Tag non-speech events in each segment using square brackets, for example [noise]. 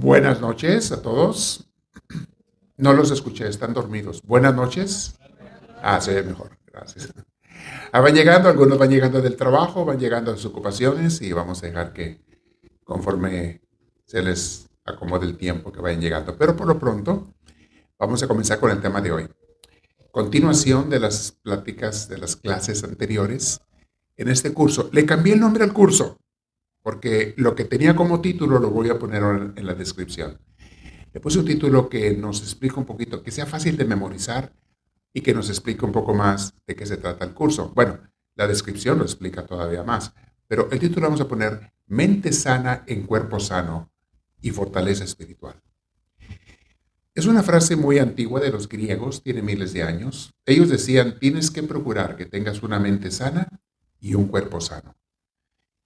Buenas noches a todos. No los escuché, están dormidos. Buenas noches. Ah, se ve mejor, gracias. Ah, van llegando, algunos van llegando del trabajo, van llegando de sus ocupaciones y vamos a dejar que conforme se les acomode el tiempo que vayan llegando. Pero por lo pronto, vamos a comenzar con el tema de hoy. Continuación de las pláticas de las clases anteriores en este curso. Le cambié el nombre al curso porque lo que tenía como título lo voy a poner en la descripción. Le puse un título que nos explica un poquito, que sea fácil de memorizar y que nos explique un poco más de qué se trata el curso. Bueno, la descripción lo explica todavía más, pero el título vamos a poner Mente sana en cuerpo sano y fortaleza espiritual. Es una frase muy antigua de los griegos, tiene miles de años. Ellos decían, tienes que procurar que tengas una mente sana y un cuerpo sano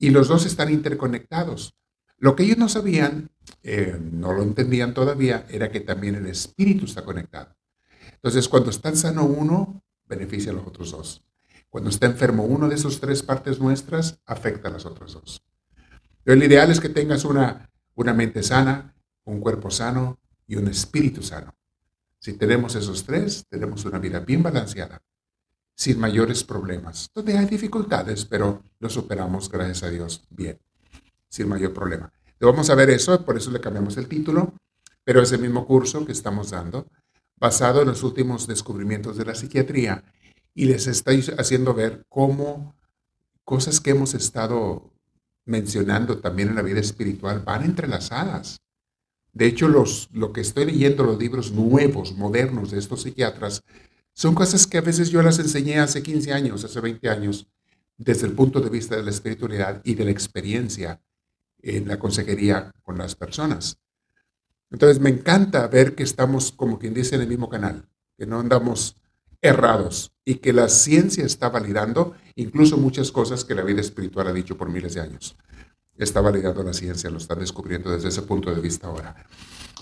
y los dos están interconectados. Lo que ellos no sabían, eh, no lo entendían todavía, era que también el espíritu está conectado. Entonces, cuando está sano uno, beneficia a los otros dos. Cuando está enfermo uno de esas tres partes nuestras, afecta a las otras dos. Pero el ideal es que tengas una, una mente sana, un cuerpo sano y un espíritu sano. Si tenemos esos tres, tenemos una vida bien balanceada sin mayores problemas. Donde hay dificultades, pero lo superamos, gracias a Dios, bien, sin mayor problema. vamos a ver eso, por eso le cambiamos el título, pero es el mismo curso que estamos dando, basado en los últimos descubrimientos de la psiquiatría, y les estoy haciendo ver cómo cosas que hemos estado mencionando también en la vida espiritual van entrelazadas. De hecho, los, lo que estoy leyendo, los libros nuevos, modernos de estos psiquiatras, son cosas que a veces yo las enseñé hace 15 años, hace 20 años, desde el punto de vista de la espiritualidad y de la experiencia en la consejería con las personas. Entonces me encanta ver que estamos, como quien dice, en el mismo canal, que no andamos errados y que la ciencia está validando incluso muchas cosas que la vida espiritual ha dicho por miles de años. Está validando la ciencia, lo están descubriendo desde ese punto de vista ahora.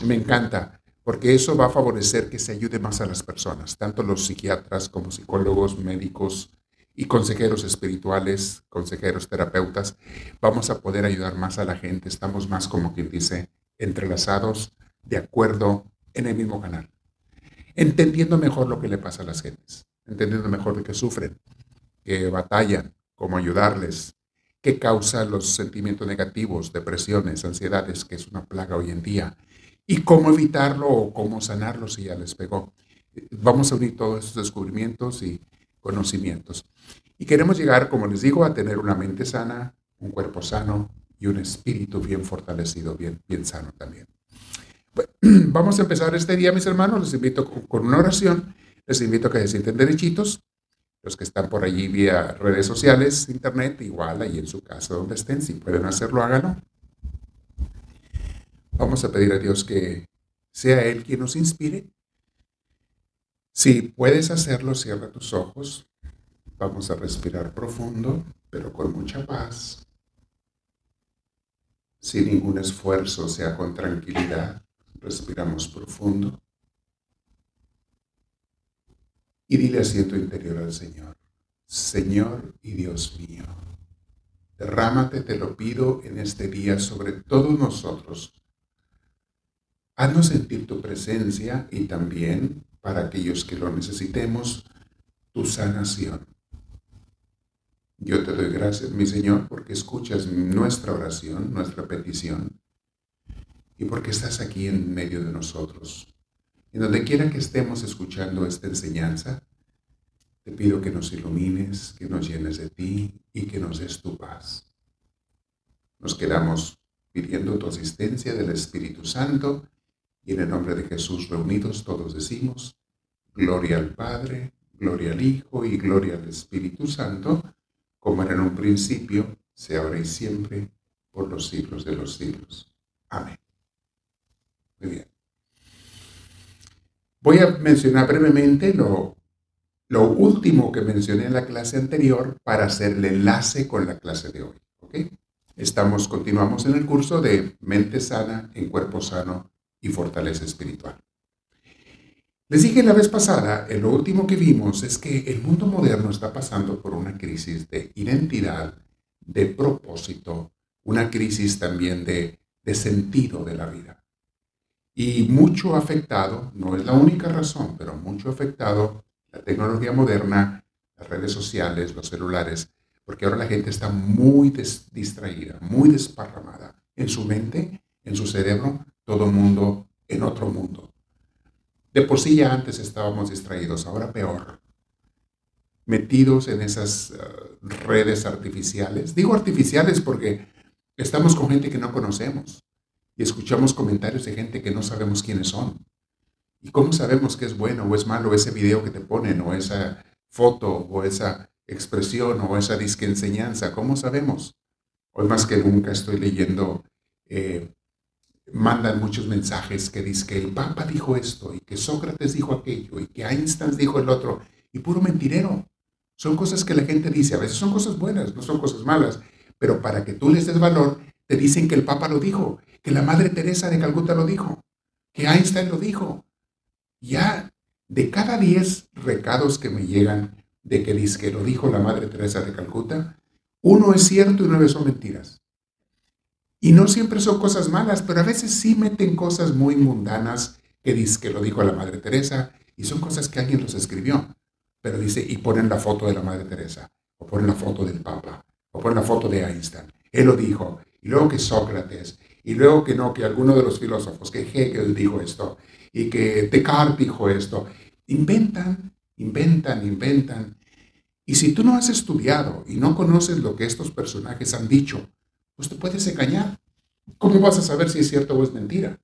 me encanta porque eso va a favorecer que se ayude más a las personas, tanto los psiquiatras como psicólogos, médicos y consejeros espirituales, consejeros terapeutas. Vamos a poder ayudar más a la gente, estamos más, como quien dice, entrelazados, de acuerdo, en el mismo canal, entendiendo mejor lo que le pasa a las gentes, entendiendo mejor de qué sufren, que batallan, cómo ayudarles, qué causa los sentimientos negativos, depresiones, ansiedades, que es una plaga hoy en día, y cómo evitarlo o cómo sanarlo si ya les pegó. Vamos a unir todos esos descubrimientos y conocimientos. Y queremos llegar, como les digo, a tener una mente sana, un cuerpo sano y un espíritu bien fortalecido, bien, bien sano también. [clears throat] vamos a empezar este día, mis hermanos. Les invito con una oración. Les invito a que se sienten derechitos. Los que están por allí vía redes sociales, internet, igual ahí en su casa donde estén, si pueden hacerlo, háganlo. Vamos a pedir a Dios que sea Él quien nos inspire. Si puedes hacerlo, cierra tus ojos. Vamos a respirar profundo, pero con mucha paz. Sin ningún esfuerzo, sea con tranquilidad. Respiramos profundo. Y dile así en tu interior al Señor. Señor y Dios mío, derrámate, te lo pido, en este día sobre todos nosotros Haznos sentir tu presencia y también, para aquellos que lo necesitemos, tu sanación. Yo te doy gracias, mi Señor, porque escuchas nuestra oración, nuestra petición, y porque estás aquí en medio de nosotros. En donde quiera que estemos escuchando esta enseñanza, te pido que nos ilumines, que nos llenes de ti y que nos des tu paz. Nos quedamos pidiendo tu asistencia del Espíritu Santo y en el nombre de Jesús reunidos todos decimos, Gloria al Padre, Gloria al Hijo y Gloria al Espíritu Santo, como era en un principio, sea ahora y siempre, por los siglos de los siglos. Amén. Muy bien. Voy a mencionar brevemente lo, lo último que mencioné en la clase anterior para hacer el enlace con la clase de hoy. ¿ok? Estamos, continuamos en el curso de mente sana en cuerpo sano y fortaleza espiritual. Les dije la vez pasada, lo último que vimos es que el mundo moderno está pasando por una crisis de identidad, de propósito, una crisis también de, de sentido de la vida. Y mucho afectado, no es la única razón, pero mucho afectado la tecnología moderna, las redes sociales, los celulares, porque ahora la gente está muy distraída, muy desparramada en su mente, en su cerebro, todo mundo en otro mundo. De por sí ya antes estábamos distraídos, ahora peor. Metidos en esas eh, redes artificiales. Digo artificiales porque estamos con gente que no conocemos y escuchamos comentarios de gente que no sabemos quiénes son. ¿Y cómo sabemos que es bueno o es malo ese video que te ponen o esa foto o esa expresión o esa disque enseñanza? ¿Cómo sabemos? Hoy más que nunca estoy leyendo, eh, mandan muchos mensajes que dicen que el Papa dijo esto y que Sócrates dijo aquello y que Einstein dijo el otro y puro mentirero. Son cosas que la gente dice, a veces son cosas buenas, no son cosas malas, pero para que tú les des valor, te dicen que el Papa lo dijo, que la Madre Teresa de Calcuta lo dijo, que Einstein lo dijo. Ya de cada 10 recados que me llegan de que dice que lo dijo la Madre Teresa de Calcuta, uno es cierto y nueve son mentiras. Y no siempre son cosas malas, pero a veces sí meten cosas muy mundanas que dice que lo dijo la Madre Teresa y son cosas que alguien los escribió. Pero dice, y ponen la foto de la Madre Teresa, o ponen la foto del Papa, o ponen la foto de Einstein. Él lo dijo, y luego que Sócrates, y luego que no, que alguno de los filósofos, que Hegel dijo esto, y que Descartes dijo esto. Inventan, inventan, inventan. Y si tú no has estudiado y no conoces lo que estos personajes han dicho, pues te puedes engañar. ¿Cómo vas a saber si es cierto o es mentira?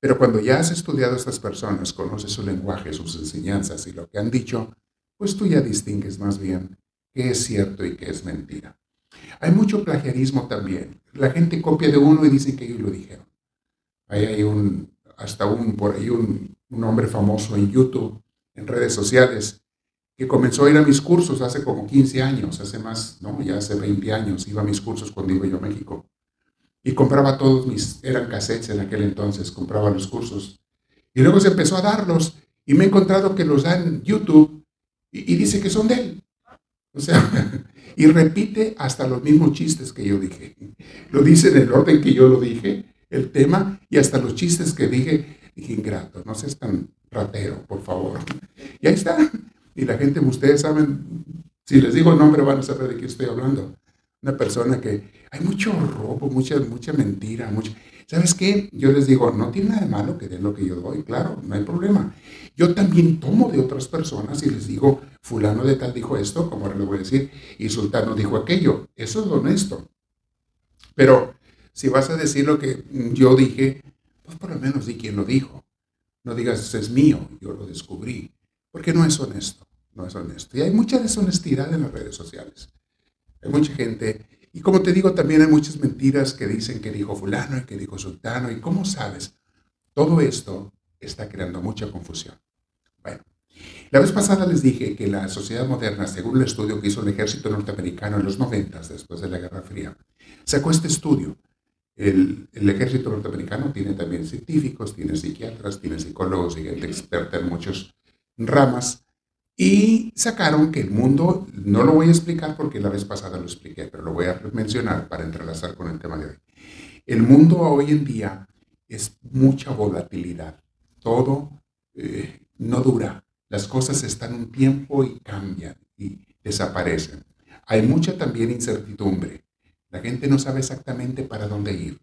Pero cuando ya has estudiado a estas personas, conoces su lenguaje, sus enseñanzas y lo que han dicho, pues tú ya distingues más bien qué es cierto y qué es mentira. Hay mucho plagiarismo también. La gente copia de uno y dice que ellos lo dijeron. Hay hasta un, por ahí un hombre famoso en YouTube, en redes sociales, que comenzó a ir a mis cursos hace como 15 años, hace más, no, ya hace 20 años, iba a mis cursos cuando iba yo a México. Y compraba todos mis, eran cassettes en aquel entonces, compraba los cursos. Y luego se empezó a darlos y me he encontrado que los dan en YouTube y, y dice que son de él. O sea, [laughs] y repite hasta los mismos chistes que yo dije. Lo dice en el orden que yo lo dije, el tema, y hasta los chistes que dije, dije ingrato, no seas tan ratero, por favor. Y ahí está. Y la gente, ustedes saben, si les digo el nombre van a saber de qué estoy hablando. Una persona que hay mucho robo, mucha, mucha mentira, mucho... ¿Sabes qué? Yo les digo, no tiene nada de malo que den lo que yo doy, claro, no hay problema. Yo también tomo de otras personas y les digo, fulano de tal dijo esto, como ahora le voy a decir, y sultano dijo aquello. Eso es honesto. Pero si vas a decir lo que yo dije, pues por lo menos di quién lo dijo. No digas, es mío, yo lo descubrí, porque no es honesto, no es honesto. Y hay mucha deshonestidad en las redes sociales. Hay mucha gente, y como te digo, también hay muchas mentiras que dicen que dijo fulano y que dijo sultano, y cómo sabes, todo esto está creando mucha confusión. Bueno, la vez pasada les dije que la sociedad moderna, según el estudio que hizo el ejército norteamericano en los 90, después de la Guerra Fría, sacó este estudio el, ejército norteamericano tiene también científicos, tiene psiquiatras, tiene psicólogos y gente experta en muchas ramas. Y sacaron que el mundo, no lo voy a explicar porque la vez pasada lo expliqué, pero lo voy a mencionar para entrelazar con el tema de hoy. El mundo hoy en día es mucha volatilidad. Todo eh, no dura. Las cosas están un tiempo y cambian y desaparecen. Hay mucha también incertidumbre. La gente no sabe exactamente para dónde ir,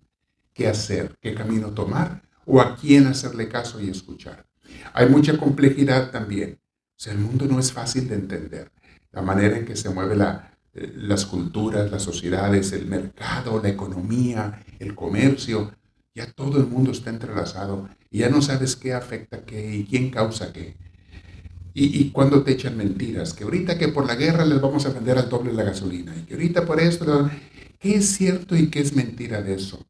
qué hacer, qué camino tomar o a quién hacerle caso y escuchar. Hay mucha complejidad también. O sea, el mundo no es fácil de entender. La manera en que se mueven eh, las culturas, las sociedades, el mercado, la economía, el comercio, ya todo el mundo está entrelazado y ya no sabes qué afecta qué y quién causa qué. Y, y, cuando te echan mentiras, que ahorita que por la guerra les vamos a vender al doble la gasolina, y que ahorita por esto, ¿Qué es cierto y qué es mentira de eso?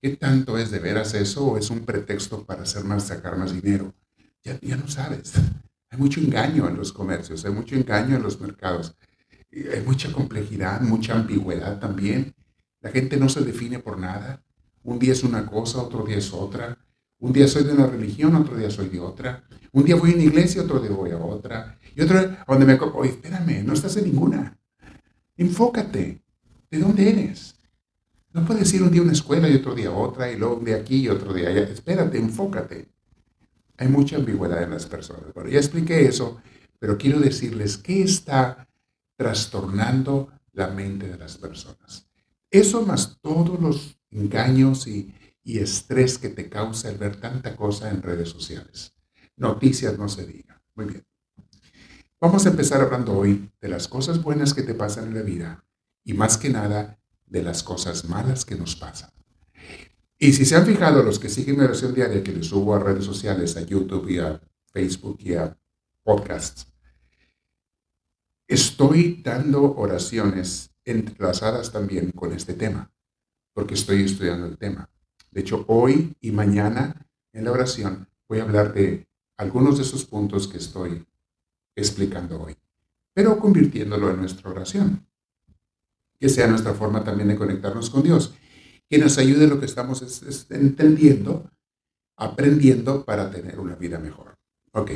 ¿Qué tanto es de veras eso o es un pretexto para hacer más, sacar más dinero? Ya, no sabes. Hay mucho engaño en los comercios, hay mucho engaño en los mercados, hay mucha complejidad, mucha ambigüedad también. La gente no se define por nada. Un día es una cosa, otro día es otra. Un día soy de una religión, otro día soy de otra. Un día voy a una iglesia, otro día voy a otra. Y otro, donde me... Oye, espérame, no estás en ninguna. Enfócate. ¿De dónde eres? No puedes ir un día a una escuela y otro día a otra, y luego un día aquí y otro día allá. Espérate, enfócate. Hay mucha ambigüedad en las personas. Bueno, ya expliqué eso, pero quiero decirles qué está trastornando la mente de las personas. Eso más todos los engaños y, y estrés que te causa el ver tanta cosa en redes sociales. Noticias no se diga. Muy bien. Vamos a empezar hablando hoy de las cosas buenas que te pasan en la vida y más que nada de las cosas malas que nos pasan. Y si se han fijado los que siguen mi oración diaria que les subo a redes sociales, a YouTube y a Facebook y a podcasts, estoy dando oraciones entrelazadas también con este tema, porque estoy estudiando el tema. De hecho, hoy y mañana en la oración voy a hablar de algunos de esos puntos que estoy explicando hoy, pero convirtiéndolo en nuestra oración, que sea nuestra forma también de conectarnos con Dios, que nos ayude lo que estamos entendiendo, aprendiendo para tener una vida mejor. Ok.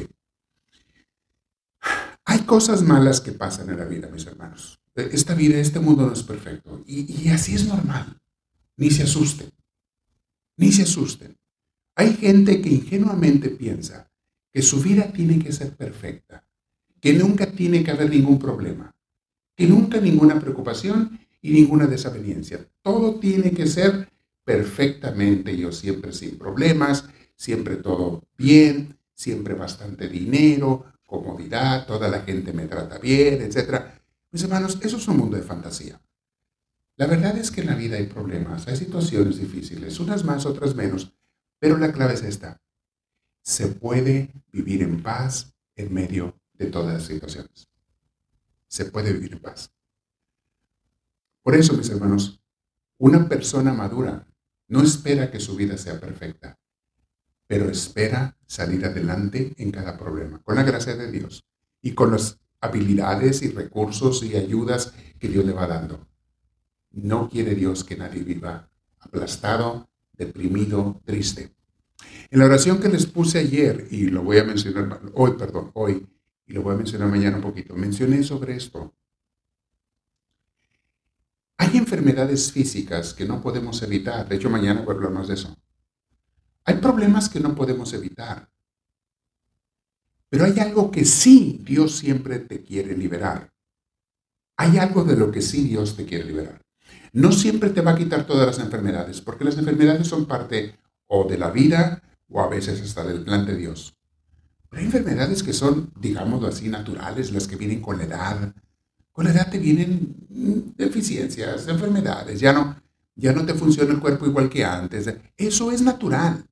Hay cosas malas que pasan en la vida, mis hermanos. Esta vida, este mundo no es perfecto. Y así es normal. Ni se asusten. Ni se asusten. Hay gente que ingenuamente piensa que su vida tiene que ser perfecta que nunca tiene que haber ningún problema, que nunca ninguna preocupación y ninguna desaveniencia. Todo tiene que ser perfectamente, yo siempre sin problemas, siempre todo bien, siempre bastante dinero, comodidad, toda la gente me trata bien, etc. Mis hermanos, eso es un mundo de fantasía. La verdad es que en la vida hay problemas, hay situaciones difíciles, unas más, otras menos, pero la clave es esta. Se puede vivir en paz en medio de todas las situaciones. Se puede vivir en paz. Por eso, mis hermanos, una persona madura no espera que su vida sea perfecta, pero espera salir adelante en cada problema, con la gracia de Dios y con las habilidades y recursos y ayudas que Dios le va dando. No quiere Dios que nadie viva aplastado, deprimido, triste. En la oración que les puse ayer, y lo voy a mencionar hoy, perdón, hoy, y lo voy a mencionar mañana un poquito, mencioné sobre esto. Hay enfermedades físicas que no podemos evitar, de hecho mañana voy a hablar más de eso. Hay problemas que no podemos evitar, pero hay algo que sí Dios siempre te quiere liberar. Hay algo de lo que sí Dios te quiere liberar. No siempre te va a quitar todas las enfermedades, porque las enfermedades son parte o de la vida o a veces hasta del plan de Dios hay enfermedades que son, digámoslo así, naturales, las que vienen con la edad. Con la edad te vienen deficiencias, enfermedades, ya no, ya no te funciona el cuerpo igual que antes. Eso es natural.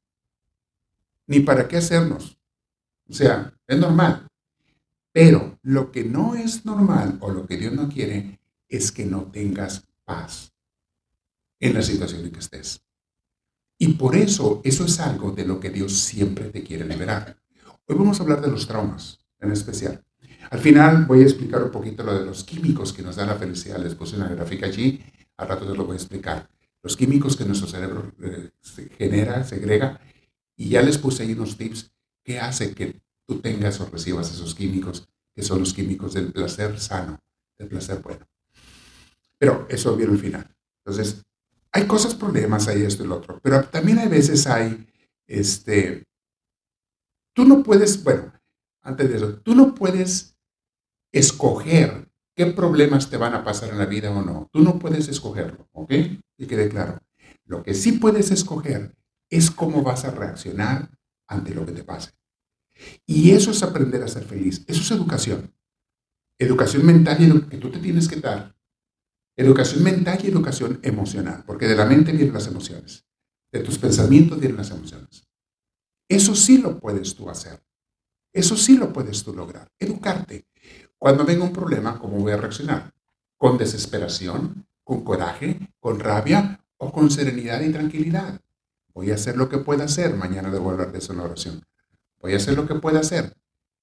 Ni para qué hacernos. O sea, es normal. Pero lo que no es normal o lo que Dios no quiere es que no tengas paz en la situación en que estés. Y por eso eso es algo de lo que Dios siempre te quiere liberar. Hoy vamos a hablar de los traumas en especial. Al final voy a explicar un poquito lo de los químicos que nos dan la felicidad. Les puse una gráfica allí, al rato te lo voy a explicar. Los químicos que nuestro cerebro eh, genera, segrega, y ya les puse ahí unos tips que hace que tú tengas o recibas esos químicos, que son los químicos del placer sano, del placer bueno. Pero eso viene al final. Entonces, hay cosas, problemas, hay esto y lo otro, pero también hay veces hay este, Tú no puedes, bueno, antes de eso, tú no puedes escoger qué problemas te van a pasar en la vida o no. Tú no puedes escogerlo, ¿ok? Y quede claro. Lo que sí puedes escoger es cómo vas a reaccionar ante lo que te pase. Y eso es aprender a ser feliz. Eso es educación. Educación mental y que tú te tienes que dar. Educación mental y educación emocional, porque de la mente vienen las emociones. De tus pensamientos vienen las emociones. Eso sí lo puedes tú hacer. Eso sí lo puedes tú lograr. Educarte. Cuando venga un problema, ¿cómo voy a reaccionar? ¿Con desesperación? ¿Con coraje? ¿Con rabia? ¿O con serenidad y tranquilidad? Voy a hacer lo que pueda hacer. Mañana debo hablar de eso en la oración. Voy a hacer lo que pueda hacer.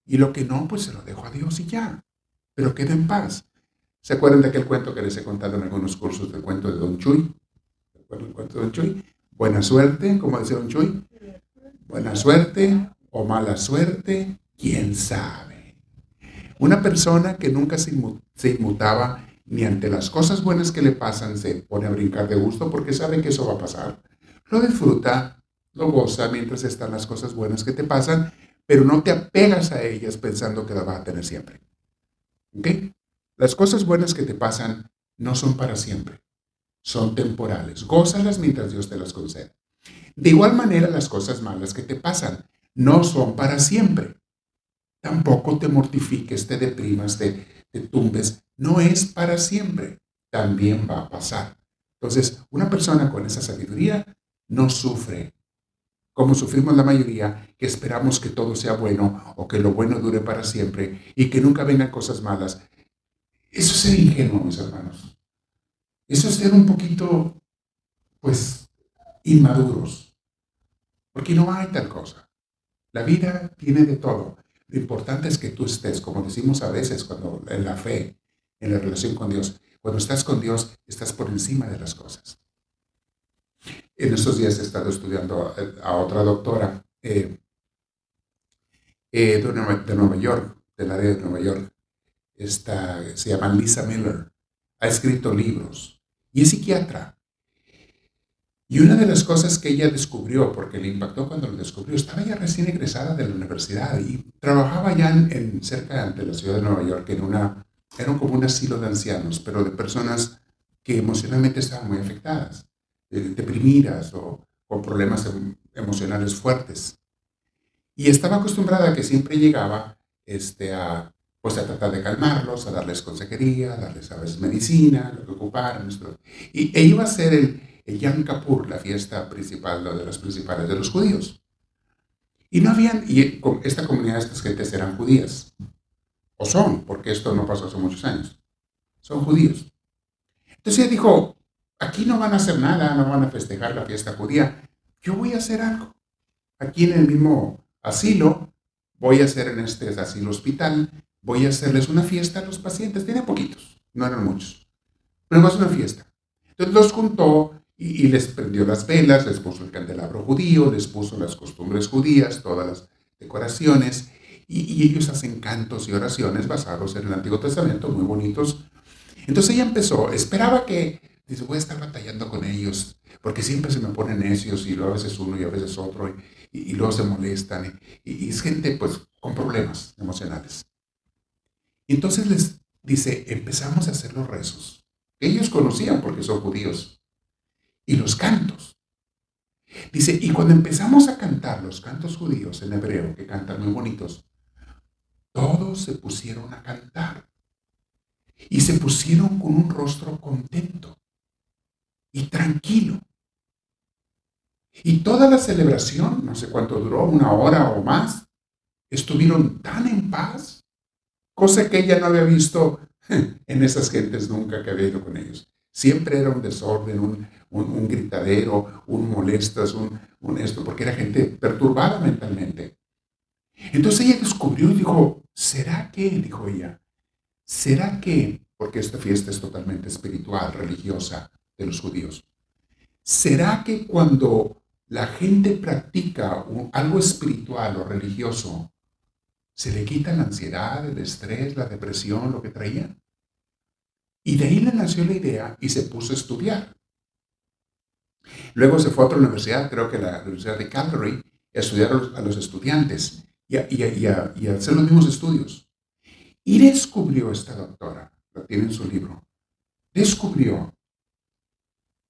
Y lo que no, pues se lo dejo a Dios y ya. Pero queda en paz. ¿Se acuerdan de aquel cuento que les he contado en algunos cursos del cuento de Don Chuy? ¿Se acuerdan del cuento de Don Chuy? Buena suerte, como decía Don Chuy. Buena suerte o mala suerte, quién sabe. Una persona que nunca se inmutaba ni ante las cosas buenas que le pasan se pone a brincar de gusto porque sabe que eso va a pasar. Lo disfruta, lo goza mientras están las cosas buenas que te pasan, pero no te apegas a ellas pensando que las vas a tener siempre. ¿Ok? Las cosas buenas que te pasan no son para siempre, son temporales. Gózalas mientras Dios te las concede. De igual manera, las cosas malas que te pasan no son para siempre. Tampoco te mortifiques, te deprimas, te, tumbes. No es para siempre. También va a pasar. Entonces, una persona con esa sabiduría no sufre como sufrimos la mayoría, que esperamos que todo sea bueno o que lo bueno dure para siempre y que nunca vengan cosas malas. Eso es ser ingenuo, mis hermanos. Eso es ser un poquito, pues, inmaduros. Porque no hay tal cosa. La vida tiene de todo. Lo importante es que tú estés, como decimos a veces, cuando en la fe, en la relación con Dios. Cuando estás con Dios, estás por encima de las cosas. En estos días he estado estudiando a, otra doctora eh, eh, de, Nueva, York, del área de Nueva York. Esta, se llama Lisa Miller. Ha escrito libros y es psiquiatra. Y una de las cosas que ella descubrió, porque le impactó cuando lo descubrió, estaba ya recién egresada de la universidad y trabajaba ya en, cerca de la ciudad de Nueva York, en una, era como un asilo de ancianos, pero de personas que emocionalmente estaban muy afectadas. Eh, deprimidas o con problemas em, emocionales fuertes. Y estaba acostumbrada a que siempre llegaba este, a, pues a tratar de calmarlos, a darles consejería, a darles a veces medicina, lo que. Y e iba a ser el, el Yom Kippur, la fiesta principal, de las principales de los judíos. Y no habían, y esta comunidad, estas gentes eran judías. O son, porque esto no pasó hace muchos años. Son judíos. Entonces ella dijo, Aquí no van a hacer nada, no van a festejar la fiesta judía. Yo voy a hacer algo. Aquí en el mismo asilo, voy a hacer en este asilo hospital, voy a hacerles una fiesta a los pacientes. Tiene poquitos, no eran muchos. Pero es una fiesta. Entonces los juntó y, les prendió las velas, les puso el candelabro judío, les puso las costumbres judías, todas las decoraciones. Y, y ellos hacen cantos y oraciones basados en el Antiguo Testamento, muy bonitos. Entonces ella empezó, esperaba que Dice, voy a estar batallando con ellos, porque siempre se me ponen necios y luego a veces uno y a veces otro, y, luego se molestan. Y, es gente pues con problemas emocionales. Y entonces les dice, empezamos a hacer los rezos. Ellos conocían porque son judíos. Y los cantos. Dice, y cuando empezamos a cantar los cantos judíos en hebreo, que cantan muy bonitos, todos se pusieron a cantar. Y se pusieron con un rostro contento y tranquilo. Y toda la celebración, no sé cuánto duró, una hora o más, estuvieron tan en paz, cosa que ella no había visto [laughs] en esas gentes nunca que había ido con ellos. Siempre era un desorden, un, un, gritadero, un molestas, un, un esto, porque era gente perturbada mentalmente. Entonces ella descubrió y dijo, ¿será que? Dijo ella, ¿será que? Porque esta fiesta es totalmente espiritual, religiosa, de los judíos. ¿Será que cuando la gente practica algo espiritual o religioso, se le quita la ansiedad, el estrés, la depresión, lo que traían? Y de ahí le nació la idea y se puso a estudiar. Luego se fue a otra universidad, creo que la Universidad de Calgary, a estudiar a los, estudiantes y a, y a hacer los mismos estudios. Y descubrió esta doctora, lo tiene en su libro, descubrió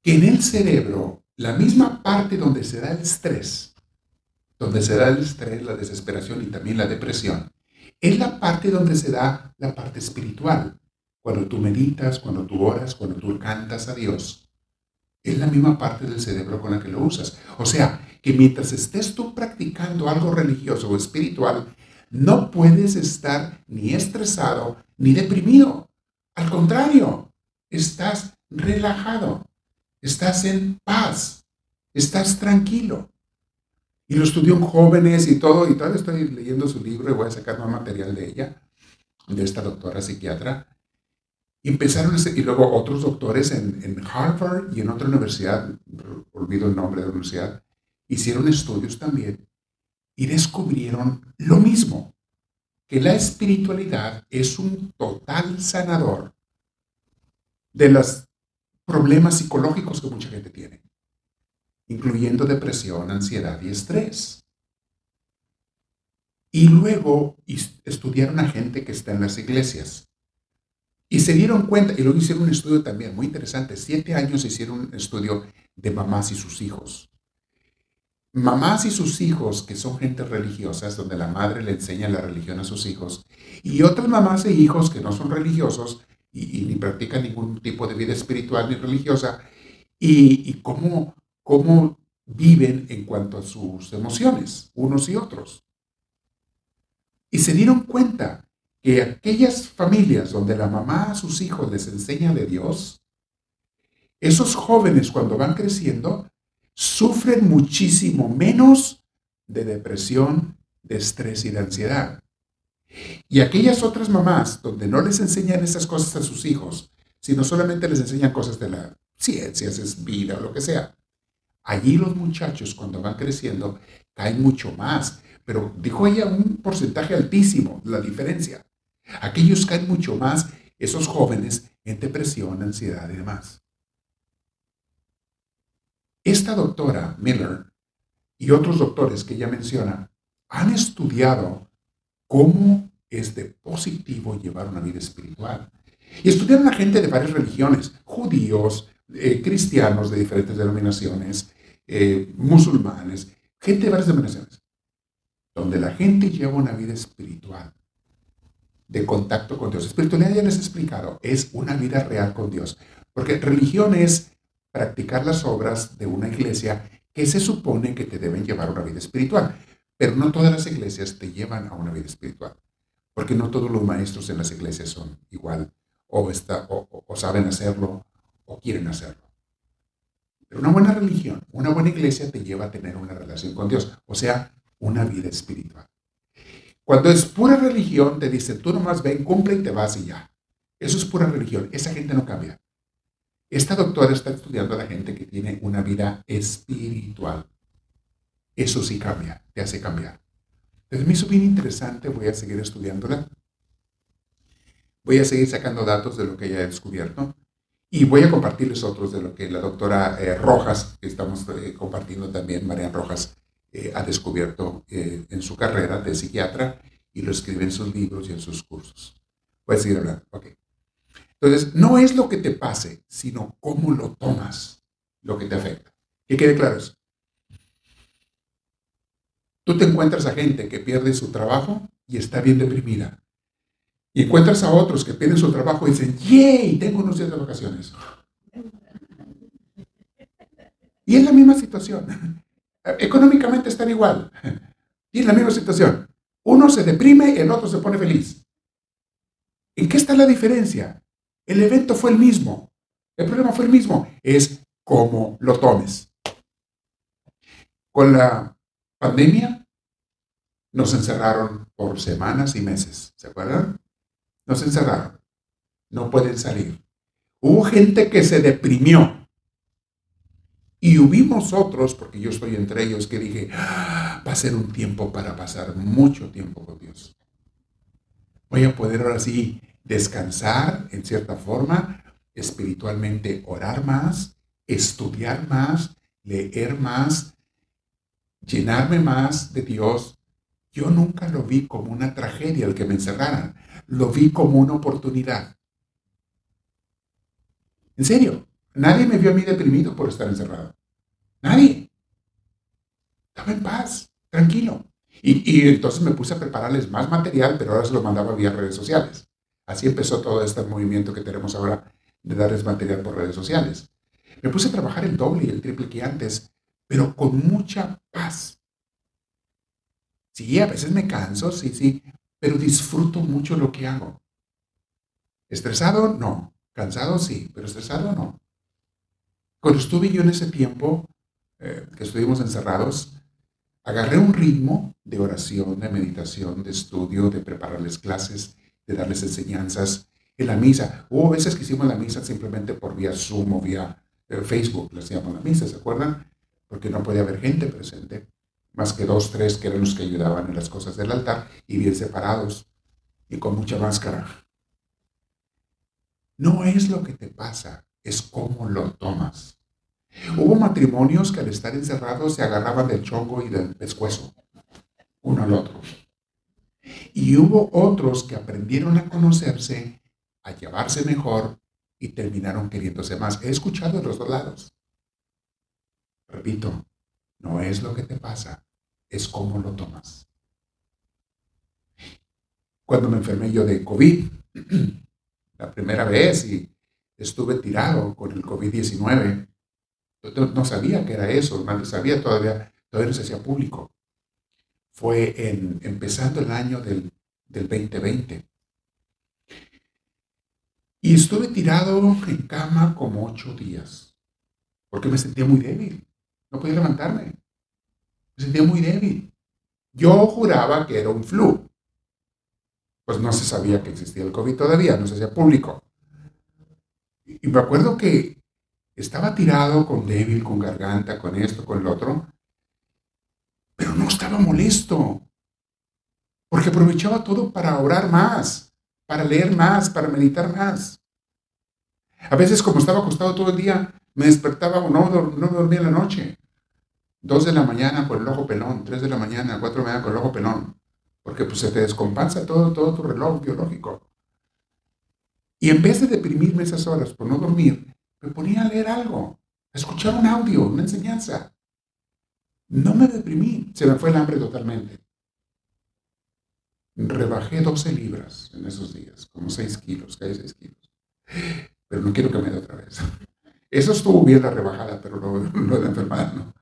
que en el cerebro, la misma parte donde se da el estrés, donde se da el estrés, la desesperación y también la depresión, es la parte donde se da la parte espiritual. Cuando tú meditas, cuando tú oras, cuando tú cantas a Dios, es la misma parte del cerebro con la que lo usas. O sea, que mientras estés tú practicando algo religioso o espiritual, no puedes estar ni estresado ni deprimido. Al contrario, estás relajado estás en paz, estás tranquilo. Y lo estudió en jóvenes y todo, y todavía estoy leyendo su libro y voy a sacar más material de ella, de esta doctora psiquiatra. Empezaron, y luego otros doctores en, en Harvard y en otra universidad, olvido el nombre de la universidad, hicieron estudios también y descubrieron lo mismo, que la espiritualidad es un total sanador de los problemas psicológicos que mucha gente tiene, incluyendo depresión, ansiedad y estrés. Y luego estudiaron a gente que está en las iglesias. Y se dieron cuenta, y luego hicieron un estudio también muy interesante, siete años hicieron un estudio de mamás y sus hijos. Mamás y sus hijos, que son gente religiosas, donde la madre le enseña la religión a sus hijos, y otras mamás e hijos que no son religiosos y, ni practican ningún tipo de vida espiritual ni religiosa, y, y cómo, cómo viven en cuanto a sus emociones, unos y otros. Y se dieron cuenta que aquellas familias donde la mamá a sus hijos les enseña de Dios, esos jóvenes cuando van creciendo sufren muchísimo menos de depresión, de estrés y de ansiedad. Y aquellas otras mamás donde no les enseñan esas cosas a sus hijos, sino solamente les enseñan cosas de la ciencia, es vida o lo que sea, allí los muchachos cuando van creciendo caen mucho más. Pero dijo ella un porcentaje altísimo, la diferencia. Aquellos caen mucho más, esos jóvenes, en depresión, ansiedad y demás. Esta doctora Miller y otros doctores que ella menciona han estudiado cómo es de positivo llevar una vida espiritual. Y estudiaron a gente de varias religiones, judíos, eh, cristianos de diferentes denominaciones, eh, musulmanes, gente de varias denominaciones, donde la gente lleva una vida espiritual de contacto con Dios. Espiritualidad ya les he explicado, es una vida real con Dios. Porque religión es practicar las obras de una iglesia que se supone que te deben llevar a una vida espiritual. Pero no todas las iglesias te llevan a una vida espiritual. Porque no todos los maestros en las iglesias son igual. O, o, saben hacerlo o quieren hacerlo. Pero una buena religión, una buena iglesia te lleva a tener una relación con Dios. O sea, una vida espiritual. Cuando es pura religión, te dicen, tú nomás ven, cumple y te vas y ya. Eso es pura religión. Esa gente no cambia. Esta doctora está estudiando a la gente que tiene una vida espiritual. Eso sí cambia, te hace cambiar. Entonces me hizo bien interesante, voy a seguir estudiándola. Voy a seguir sacando datos de lo que ella ha descubierto y voy a compartirles otros de lo que la doctora eh, Rojas, que estamos eh, compartiendo también, Marian Rojas, eh, ha descubierto eh, en su carrera de psiquiatra y lo escribe en sus libros y en sus cursos. Voy a seguir hablando. Ok. Entonces, no es lo que te pase, sino cómo lo tomas lo que te afecta. Que quede claro eso. Tú te encuentras a gente que pierde su trabajo y está bien deprimida. Y encuentras a otros que pierden su trabajo y dicen, ¡yay! Tengo unos días de vacaciones. Y es la misma situación. Económicamente están igual. [laughs] Y la misma situación. Uno se deprime, el otro se pone feliz. ¿En qué está la diferencia? El evento fue el mismo. El problema fue el mismo. Es cómo lo tomes. Con la pandemia nos encerraron por semanas y meses. ¿Se acuerdan? Nos encerraron. No pueden salir. Hubo gente que se deprimió y hubimos otros, porque yo estoy entre ellos, que dije, ah, va a ser un tiempo para pasar mucho tiempo con Dios. Voy a poder ahora sí descansar en cierta forma, espiritualmente orar más, estudiar más, leer más, llenarme más de Dios. Yo nunca lo vi como una tragedia el que me encerraran, lo vi como una oportunidad. En serio, Nadie me vio a mí deprimido por estar encerrado. Nadie. Estaba en paz, tranquilo. Y, entonces me puse a prepararles más material, pero ahora se lo mandaba vía redes sociales. Así empezó todo este movimiento que tenemos ahora de darles material por redes sociales. Me puse a trabajar el doble y el triple que antes, pero con mucha paz. Sí, a veces me canso, sí, sí, pero disfruto mucho lo que hago. ¿Estresado? No. ¿Cansado? Sí, pero estresado no. Cuando estuve yo en ese tiempo eh, que estuvimos encerrados, agarré un ritmo de oración, de meditación, de estudio, de prepararles clases, de darles enseñanzas en la misa. Hubo veces que hicimos la misa simplemente por vía Zoom o vía eh, Facebook, le hacíamos la misa, ¿se acuerdan? Porque no podía haber gente presente, más que dos, tres que eran los que ayudaban en las cosas del altar y bien separados y con mucha máscara. No es lo que te pasa, es cómo lo tomas. Hubo matrimonios que al estar encerrados se agarraban del chongo y del pescuezo, uno al otro. Y hubo otros que aprendieron a conocerse, a llevarse mejor y terminaron queriéndose más. He escuchado de los dos lados. Repito, no es lo que te pasa, es cómo lo tomas. Cuando me enfermé yo de COVID, [clears throat] la primera vez y estuve tirado con el COVID-19, no sabía que era eso, no sabía todavía, todavía no se hacía público. Fue en, empezando el año del, del 2020. Y estuve tirado en cama como ocho días, porque me sentía muy débil. No podía levantarme. Me sentía muy débil. Yo juraba que era un flu. Pues no se sabía que existía el COVID todavía, no se hacía público. Y me acuerdo que estaba tirado con débil, con garganta, con esto, con el otro, pero no estaba molesto, porque aprovechaba todo para orar más, para leer más, para meditar más. A veces como estaba acostado todo el día, me despertaba o no, no dormía en la noche. Dos de la mañana con el ojo pelón, tres de la mañana, cuatro de la mañana con el ojo pelón, porque pues se te descompensa todo, todo tu reloj biológico. Y en vez de deprimirme esas horas por no dormir, me ponía a leer algo, a escuchar un audio, una enseñanza. No me deprimí, se me fue el hambre totalmente. Rebajé 12 libras en esos días, como 6 kilos, hay 6 kilos. Pero no quiero que me dé otra vez. Eso estuvo bien la rebajada, pero lo, lo de enfermedad no.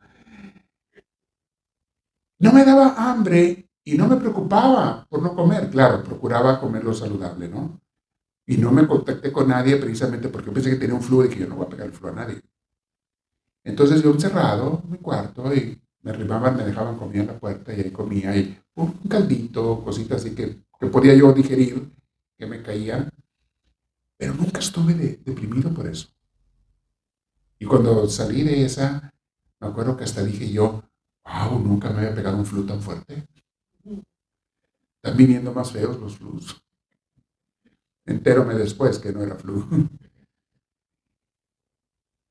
No me daba hambre y no me preocupaba por no comer. Claro, procuraba comer lo saludable, ¿no? Y no me contacté con nadie precisamente porque pensé que tenía un flu y que yo no voy a pegar el flu a nadie. Entonces yo encerrado en mi cuarto y me arribaban, me dejaban comer en la puerta y ahí comía y un caldito, cositas así que, que podía yo digerir, que me caían. Pero nunca estuve deprimido por eso. Y cuando salí de esa, me acuerdo que hasta dije yo, wow, nunca me había pegado un flu tan fuerte. Están viniendo más feos los flus. Entéróme después que no era flu. [laughs]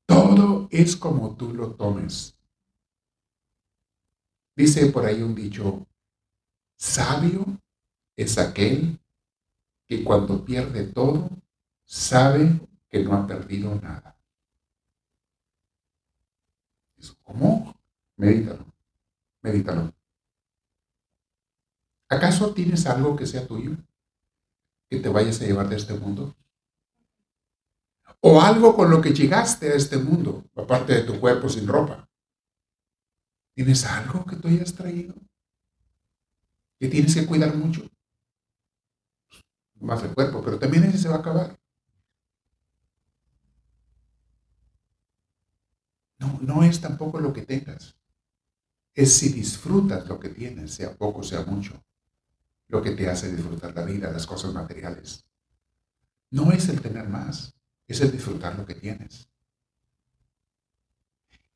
Todo es como tú lo tomes. Dice por ahí un dicho, sabio es aquel que cuando pierde todo, sabe que no ha perdido nada. ¿Cómo? Medítalo, medítalo. ¿Acaso tienes algo que sea tuyo? Te vayas a llevar de este mundo? ¿O algo con lo que llegaste a este mundo, aparte de tu cuerpo sin ropa? ¿Tienes algo que tú hayas traído? Que tienes que cuidar mucho. Más el cuerpo, pero también ese se va a acabar. No, no es tampoco lo que tengas. Es si disfrutas lo que tienes, sea poco, sea mucho lo que te hace disfrutar la vida, las cosas materiales. No es el tener más, es el disfrutar lo que tienes.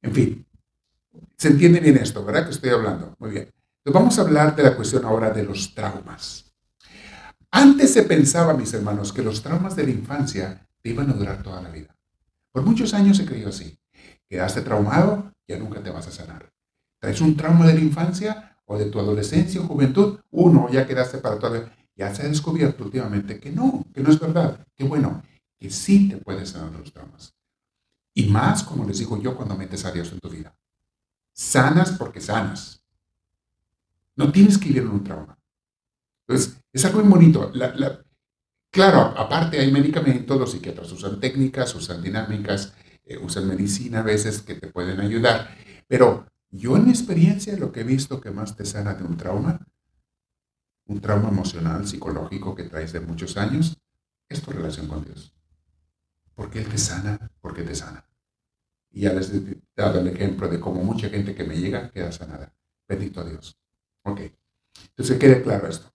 En fin, se entiende bien esto, ¿verdad? Que estoy hablando. Muy bien. Entonces vamos a hablar de la cuestión ahora de los traumas. Antes se pensaba, mis hermanos, que los traumas de la infancia te iban a durar toda la vida. Por muchos años se creyó así. Quedaste traumado, ya nunca te vas a sanar. Traes un trauma de la infancia, o de tu adolescencia o juventud, uno, ya quedaste para toda Ya se ha descubierto últimamente que no, que no es verdad. Que bueno, que sí te puedes sanar los traumas. Y más, como les digo yo, cuando metes a Dios en tu vida. Sanas porque sanas. No tienes que vivir en un trauma. Entonces, es algo muy bonito. claro, aparte hay medicamentos, los psiquiatras usan técnicas, usan dinámicas, eh, usan medicina a veces que te pueden ayudar, pero yo en mi experiencia lo que he visto que más te sana de un trauma, un trauma emocional, psicológico que traes de muchos años, es tu relación con Dios. Porque Él te sana, porque te sana. Y ya les he dado el ejemplo de cómo mucha gente que me llega queda sanada. Bendito Dios. Ok. Entonces quede claro esto.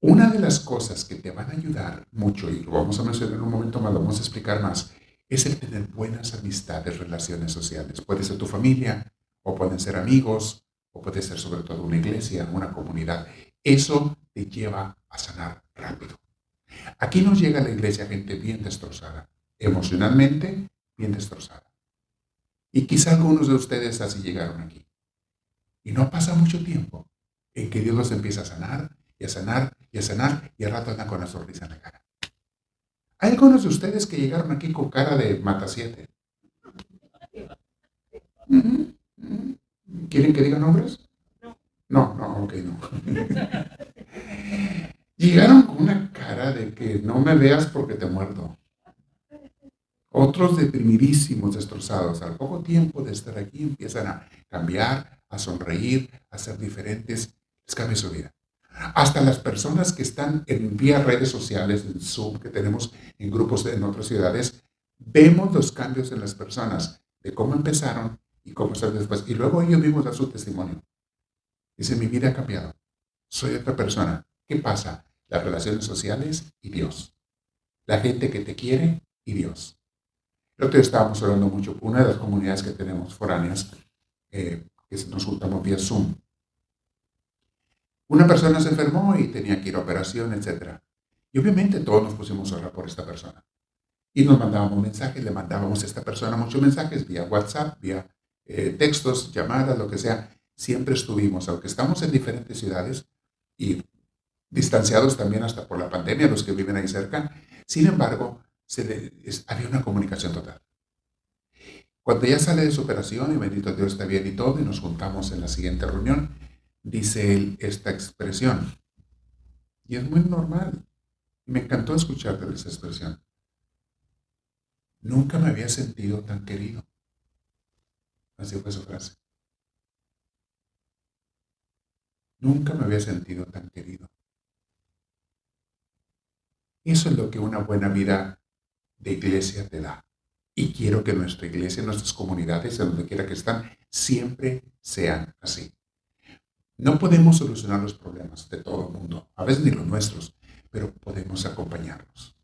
Una de las cosas que te van a ayudar mucho, y lo vamos a mencionar en un momento más, lo vamos a explicar más, es el tener buenas amistades, relaciones sociales. Puede ser tu familia, o pueden ser amigos, o puede ser sobre todo una iglesia, una comunidad. Eso te lleva a sanar rápido. Aquí nos llega a la iglesia gente bien destrozada, emocionalmente bien destrozada. Y quizá algunos de ustedes así llegaron aquí. Y no pasa mucho tiempo en que Dios los empieza a sanar y a sanar y a sanar y al rato andan con la sonrisa en la cara. Hay algunos de ustedes que llegaron aquí con cara de mata siete. ¿Quieren que diga nombres? No, no, ok, no. [laughs] Llegaron con una cara de que no me veas porque te muerdo. Otros deprimidísimos, destrozados, al poco tiempo de estar aquí empiezan a cambiar, a sonreír, a ser diferentes, les cambia su vida. Hasta las personas que están en vía redes sociales, en Zoom, que tenemos en grupos en otras ciudades, vemos los cambios en las personas, de cómo empezaron y cómo están después. Y luego ellos mismos dan su testimonio. Dice, mi vida ha cambiado. Soy otra persona. ¿Qué pasa? Las relaciones sociales y Dios. La gente que te quiere y Dios. El otro día estábamos hablando mucho, una de las comunidades que tenemos foráneas, eh, que nos juntamos vía Zoom, una persona se enfermó y tenía que ir a operación, etc. Y obviamente todos nos pusimos a orar por esta persona. Y nos mandábamos mensajes, le mandábamos a esta persona muchos mensajes vía WhatsApp, vía eh, textos, llamadas, lo que sea. Siempre estuvimos, aunque estamos en diferentes ciudades y distanciados también hasta por la pandemia, los que viven ahí cerca, sin embargo, se había una comunicación total. Cuando ya sale de su operación, y bendito Dios está bien y todo, y nos juntamos en la siguiente reunión, dice él esta expresión. Y es muy normal. Me encantó escucharte esa expresión. Nunca me había sentido tan querido. Así fue su frase. Nunca me había sentido tan querido. Eso es lo que una buena vida de iglesia te da. Y quiero que nuestra iglesia, nuestras comunidades, en donde quiera que están, siempre sean así. No podemos solucionar los problemas de todo el mundo, a veces ni los nuestros, pero podemos acompañarnos,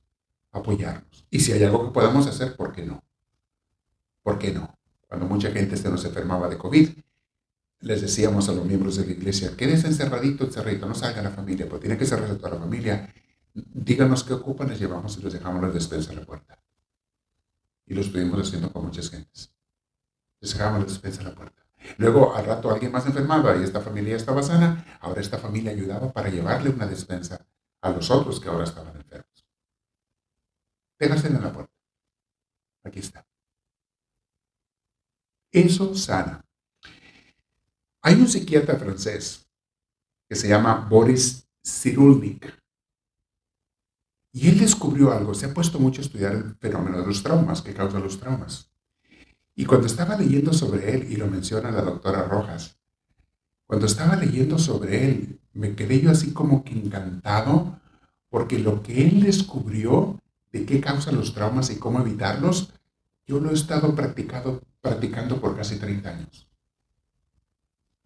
apoyarnos. Y si hay algo que podamos hacer, ¿por qué no? ¿Por qué no? Cuando mucha gente se nos enfermaba de COVID, les decíamos a los miembros de la iglesia, quédense encerradito, encerradito, no salga la familia, porque tiene que cerrarse toda la familia. Díganos qué ocupan, les llevamos y les dejamos la despensa a la puerta. Y lo estuvimos haciendo con muchas gentes. Les dejamos la despensa a la puerta. Luego, al rato, alguien más enfermaba y esta familia estaba sana. Ahora esta familia ayudaba para llevarle una despensa a los otros que ahora estaban enfermos. Déjase en la puerta. Aquí está. Eso sana. Hay un psiquiatra francés que se llama Boris Cyrulnik. Y él descubrió algo, se ha puesto mucho a estudiar el fenómeno de los traumas, que causan los traumas. Y cuando estaba leyendo sobre él, y lo menciona la doctora Rojas, cuando estaba leyendo sobre él, me quedé yo así como que encantado, porque lo que él descubrió de qué causan los traumas y cómo evitarlos, yo lo he estado practicando, practicando por casi 30 años.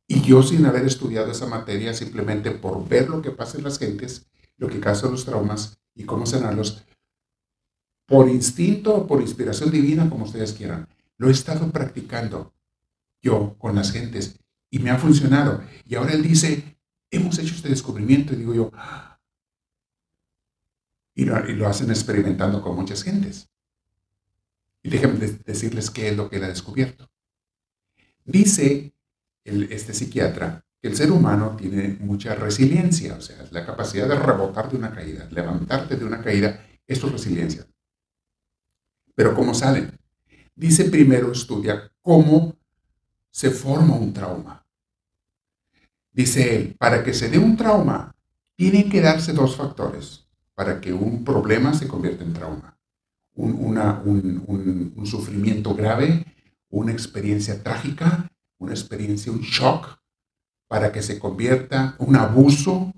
Y yo sin haber estudiado esa materia, simplemente por ver lo que pasa en las gentes, lo que causa los traumas y cómo sanarlos, por instinto o por inspiración divina, como ustedes quieran, lo he estado practicando yo con las gentes y me ha funcionado. Y ahora él dice, hemos hecho este descubrimiento y digo yo, y lo, hacen experimentando con muchas gentes. Y déjenme decirles qué es lo que él ha descubierto. Dice este psiquiatra que el ser humano tiene mucha resiliencia, o sea, la capacidad de rebotar de una caída, levantarte de una caída, esto es resiliencia. Pero ¿cómo salen? dice primero estudia cómo se forma un trauma. Dice él, para que se dé un trauma, tienen que darse dos factores para que un problema se convierta en trauma. Un, un sufrimiento grave, una experiencia trágica, una experiencia, un shock, para que se convierta, un abuso,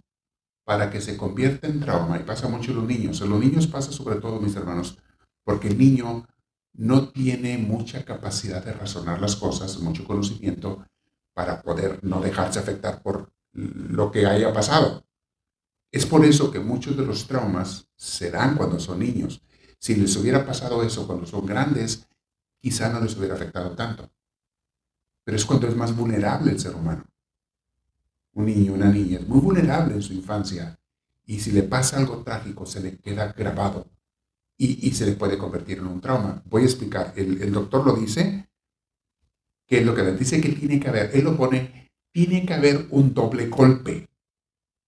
para que se convierta en trauma. Y pasa mucho en los niños. En los niños pasa sobre todo, mis hermanos, porque el niño no tiene mucha capacidad de razonar las cosas, mucho conocimiento para poder no dejarse afectar por lo que haya pasado. Es por eso que muchos de los traumas se dan cuando son niños. Si les hubiera pasado eso cuando son grandes, quizá no les hubiera afectado tanto. Pero es cuando es más vulnerable el ser humano. Un niño, una niña es muy vulnerable en su infancia Y si le pasa algo trágico, se le queda grabado y, se le puede convertir en un trauma. Voy a explicar. El, doctor lo dice, que es lo que le dice que tiene que haber, él lo pone, tiene que haber un doble golpe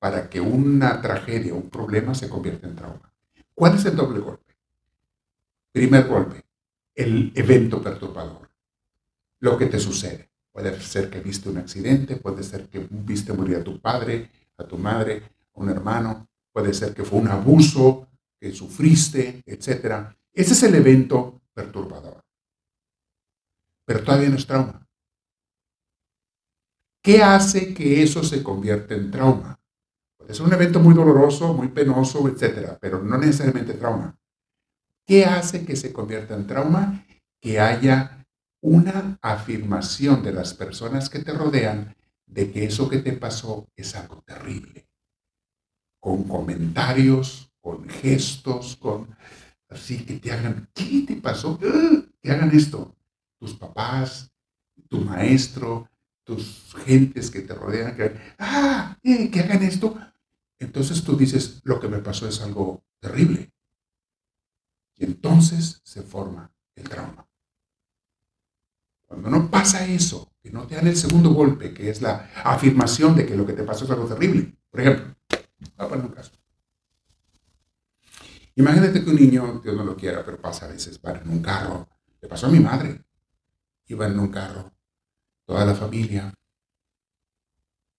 para que una tragedia, un problema se convierta en trauma. ¿Cuál es el doble golpe? Primer golpe, el evento perturbador, lo que te sucede. Puede ser que viste un accidente, puede ser que viste morir a tu padre, a tu madre, a un hermano, puede ser que fue un abuso que sufriste, etc. Ese es el evento perturbador. Pero todavía no es trauma. ¿Qué hace que eso se convierta en trauma? Puede ser un evento muy doloroso, muy penoso, etc., pero no necesariamente trauma. ¿Qué hace que se convierta en trauma? Que haya una afirmación de las personas que te rodean de que eso que te pasó es algo terrible con comentarios, con gestos, con así que te hagan, ¿qué te pasó? Que hagan esto. Tus papás, tu maestro, tus gentes que te rodean, que, ah, eh, que hagan esto. Entonces tú dices, lo que me pasó es algo terrible. Entonces se forma el trauma. Cuando no pasa eso, que no te dan el segundo golpe, que es la afirmación de que lo que te pasó es algo terrible. Por ejemplo, a poner un caso. Imagínate que un niño, Dios no lo quiera, pero pasa a veces, va en un carro. Le pasó a mi madre. Iba en un carro. Toda la familia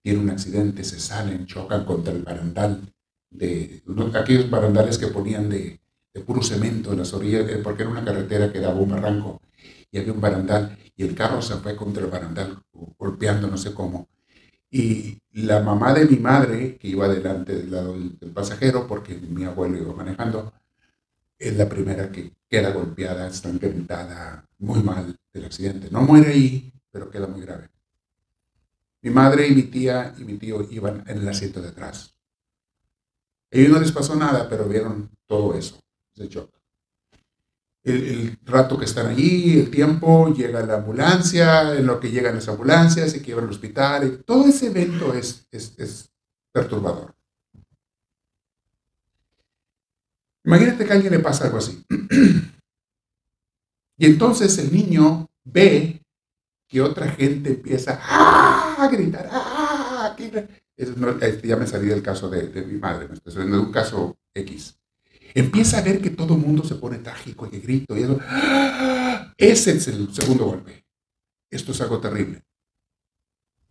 tiene un accidente, se salen, chocan contra el barandal de aquellos barandales que ponían de, puro cemento en las orillas, eh, porque era una carretera que daba un barranco y había un barandal y el carro se fue contra el barandal golpeando no sé cómo y la mamá de mi madre, que iba delante del lado del, pasajero, porque mi abuelo iba manejando, es la primera que queda golpeada, ensangrentada, muy mal del accidente. No muere ahí, pero queda muy grave. Mi madre y mi tía y mi tío iban en el asiento de atrás. A ellos no les pasó nada, pero vieron todo eso, ese shock el, rato que están allí, el tiempo, llega la ambulancia, en lo que llegan las ambulancias, se quiebra el hospital, todo ese evento es, es, perturbador. Imagínate que a alguien le pasa algo así. [clears throat] y entonces el niño ve que otra gente empieza a gritar, ¡ah! Ya me salí del caso de, de mi madre, me estoy de un caso X. Empieza a ver que todo el mundo se pone trágico y grito y eso. Ese es el segundo golpe. Esto es algo terrible.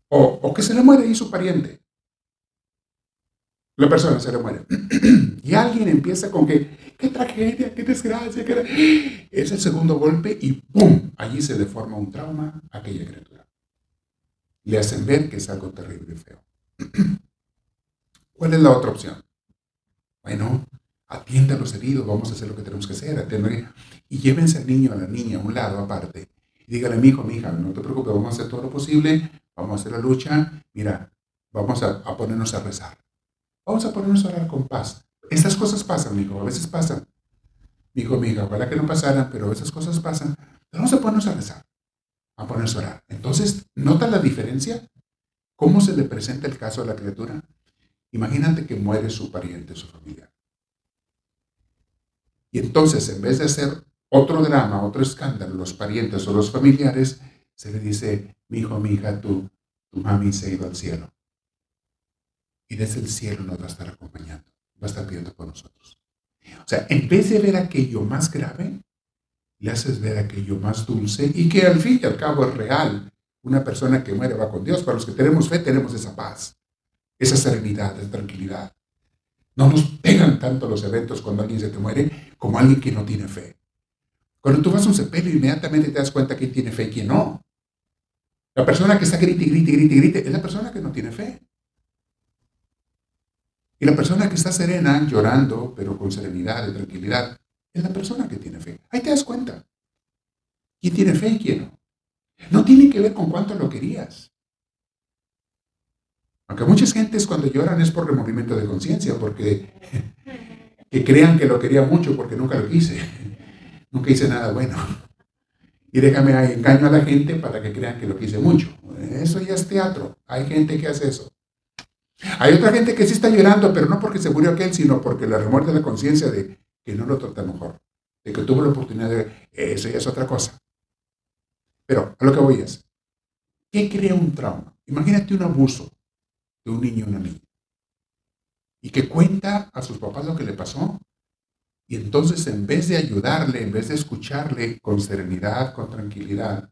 O, que se le muere ahí su pariente. La persona se le muere. [clears throat] y alguien empieza con que, qué tragedia, qué desgracia. Qué... Es el segundo golpe y ¡pum! Allí se le forma un trauma a aquella criatura. Le hacen ver que es algo terrible y feo. [clears throat] ¿Cuál es la otra opción? Bueno, atienda a los heridos, vamos a hacer lo que tenemos que hacer, y llévense al niño, a la niña, a un lado aparte, y dígale, mi hijo, mi hija, no te preocupes, vamos a hacer todo lo posible, vamos a hacer la lucha, mira, vamos a, ponernos a rezar, vamos a ponernos a orar con paz. Estas cosas pasan, hijo, a veces pasan. Mi hijo, mi hija, ojalá que no pasaran, pero esas cosas pasan. vamos a ponernos a rezar, a ponernos a orar. Entonces, ¿nota la diferencia? ¿Cómo se le presenta el caso a la criatura? Imagínate que muere su pariente, su familiar. Y entonces, en vez de hacer otro drama, otro escándalo, los parientes o los familiares, se le dice, mi hijo, mi hija, tú, tu mami se ha ido al cielo. Y desde el cielo nos va a estar acompañando, va a estar viendo por nosotros. O sea, en vez de ver aquello más grave, le haces ver aquello más dulce y que al fin y al cabo es real. Una persona que muere va con Dios. Para los que tenemos fe tenemos esa paz, esa serenidad, esa tranquilidad. No nos pegan tanto los eventos cuando alguien se te muere como alguien que no tiene fe. Cuando tú vas a un sepelio, inmediatamente te das cuenta quién tiene fe y quién no. La persona que está grite, grite, grite, grite, es la persona que no tiene fe. Y la persona que está serena, llorando, pero con serenidad y tranquilidad, es la persona que tiene fe. Ahí te das cuenta. ¿Quién tiene fe y quién no? No tiene que ver con cuánto lo querías. Aunque muchas gentes cuando lloran es por remordimiento de conciencia, porque que crean que lo quería mucho porque nunca lo quise. Nunca hice nada bueno. Y déjame engaño a la gente para que crean que lo quise mucho. Eso ya es teatro. Hay gente que hace eso. Hay otra gente que sí está llorando, pero no porque se murió aquel, sino porque le remuerde la conciencia de que no lo trata mejor, de que tuvo la oportunidad de... Eso ya es otra cosa. Pero a lo que voy es, ¿qué crea un trauma? Imagínate un abuso de un niño o una niña. Y que cuenta a sus papás lo que le pasó. Y entonces en vez de ayudarle, en vez de escucharle con serenidad, con tranquilidad,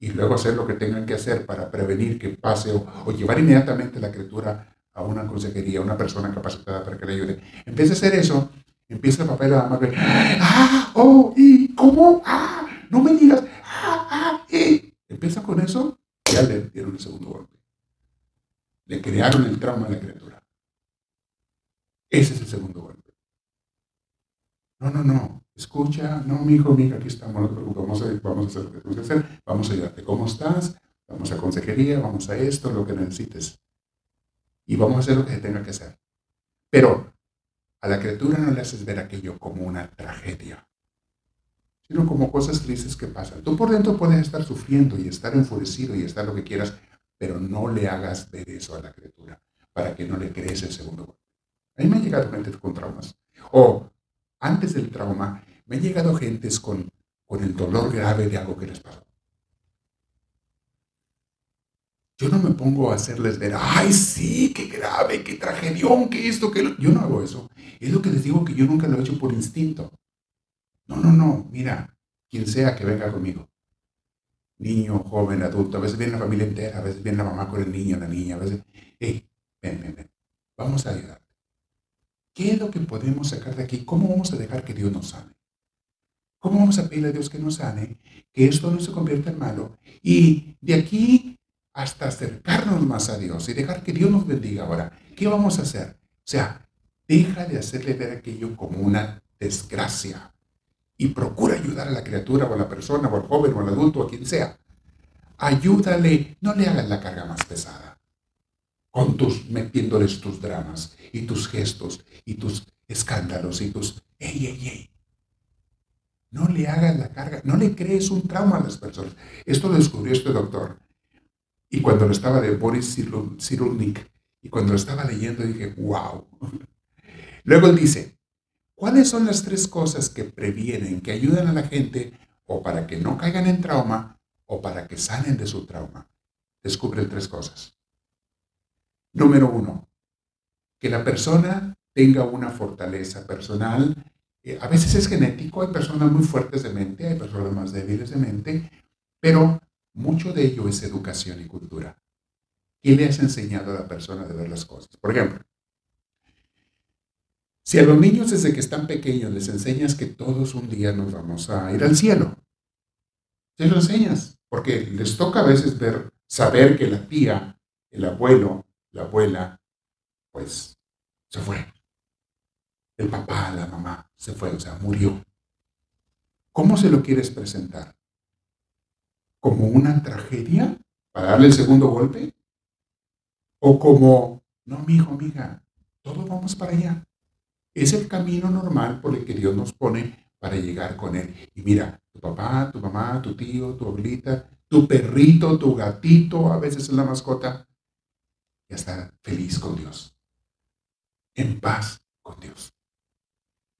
y luego hacer lo que tengan que hacer para prevenir que pase o, llevar inmediatamente la criatura a una consejería, a una persona capacitada para que le ayude. En vez de hacer eso, empieza el papel a ver, ah, oh, y cómo, ah, no me digas, ah, ah, y empieza con eso, ya le dieron el segundo golpe. Le crearon el trauma a la criatura. Ese es el segundo golpe. No, no, no. Escucha, no, mi hijo, mi hija, aquí estamos, vamos a, vamos a hacer lo que tenemos que hacer, vamos a ayudarte. ¿Cómo estás? Vamos a consejería, vamos a esto, lo que necesites. Y vamos a hacer lo que se tenga que hacer. Pero a la criatura no le haces ver aquello como una tragedia, sino como cosas tristes que pasan. Tú por dentro puedes estar sufriendo y estar enfurecido y estar lo que quieras, pero no le hagas ver eso a la criatura para que no le crees el segundo golpe. A mí me han llegado gente con traumas. O antes del trauma, me han llegado gentes con, con el dolor grave de algo que les pasó. Yo no me pongo a hacerles ver, ay, sí, qué grave, qué tragedión, qué esto, qué lo... Yo no hago eso. Es lo que les digo que yo nunca lo he hecho por instinto. No, no, no, mira, quien sea que venga conmigo niño, joven, adulto, a veces viene la familia entera, a veces viene la mamá con el niño, la niña, a veces, hey, ven, ven, ven, vamos a ayudarte. ¿Qué es lo que podemos sacar de aquí? ¿Cómo vamos a dejar que Dios nos sane? ¿Cómo vamos a pedirle a Dios que nos sane, que esto no se convierta en malo? Y de aquí hasta acercarnos más a Dios y dejar que Dios nos bendiga ahora. ¿Qué vamos a hacer? O sea, deja de hacerle ver aquello como una desgracia y procura ayudar a la criatura o a la persona o al joven o al adulto o a quien sea. Ayúdale, no le hagas la carga más pesada. Con tus, metiéndoles tus dramas y tus gestos y tus escándalos y tus, ey, ey, ey. No le hagas la carga, no le crees un trauma a las personas. Esto lo descubrió este doctor. Y cuando lo estaba de Boris Cyrulnik, y cuando lo estaba leyendo dije, wow. [laughs] Luego él dice, ¿Cuáles son las tres cosas que previenen, que ayudan a la gente o para que no caigan en trauma o para que salen de su trauma? Descubre tres cosas. Número uno, que la persona tenga una fortaleza personal. Eh, a veces es genético, hay personas muy fuertes de mente, hay personas más débiles de mente, pero mucho de ello es educación y cultura. ¿Qué le has enseñado a la persona de ver las cosas? Por ejemplo, si a los niños desde que están pequeños les enseñas que todos un día nos vamos a ir al cielo, te lo enseñas, porque les toca a veces ver, saber que la tía, el abuelo, la abuela, pues se fue. El papá, la mamá, se fue, o sea, murió. ¿Cómo se lo quieres presentar? ¿Como una tragedia para darle el segundo golpe? ¿O como, no, mi hijo, amiga, todos vamos para allá? Es el camino normal por el que Dios nos pone para llegar con Él. Y mira, tu papá, tu mamá, tu tío, tu abuelita, tu perrito, tu gatito, a veces es la mascota, ya está feliz con Dios, en paz con Dios.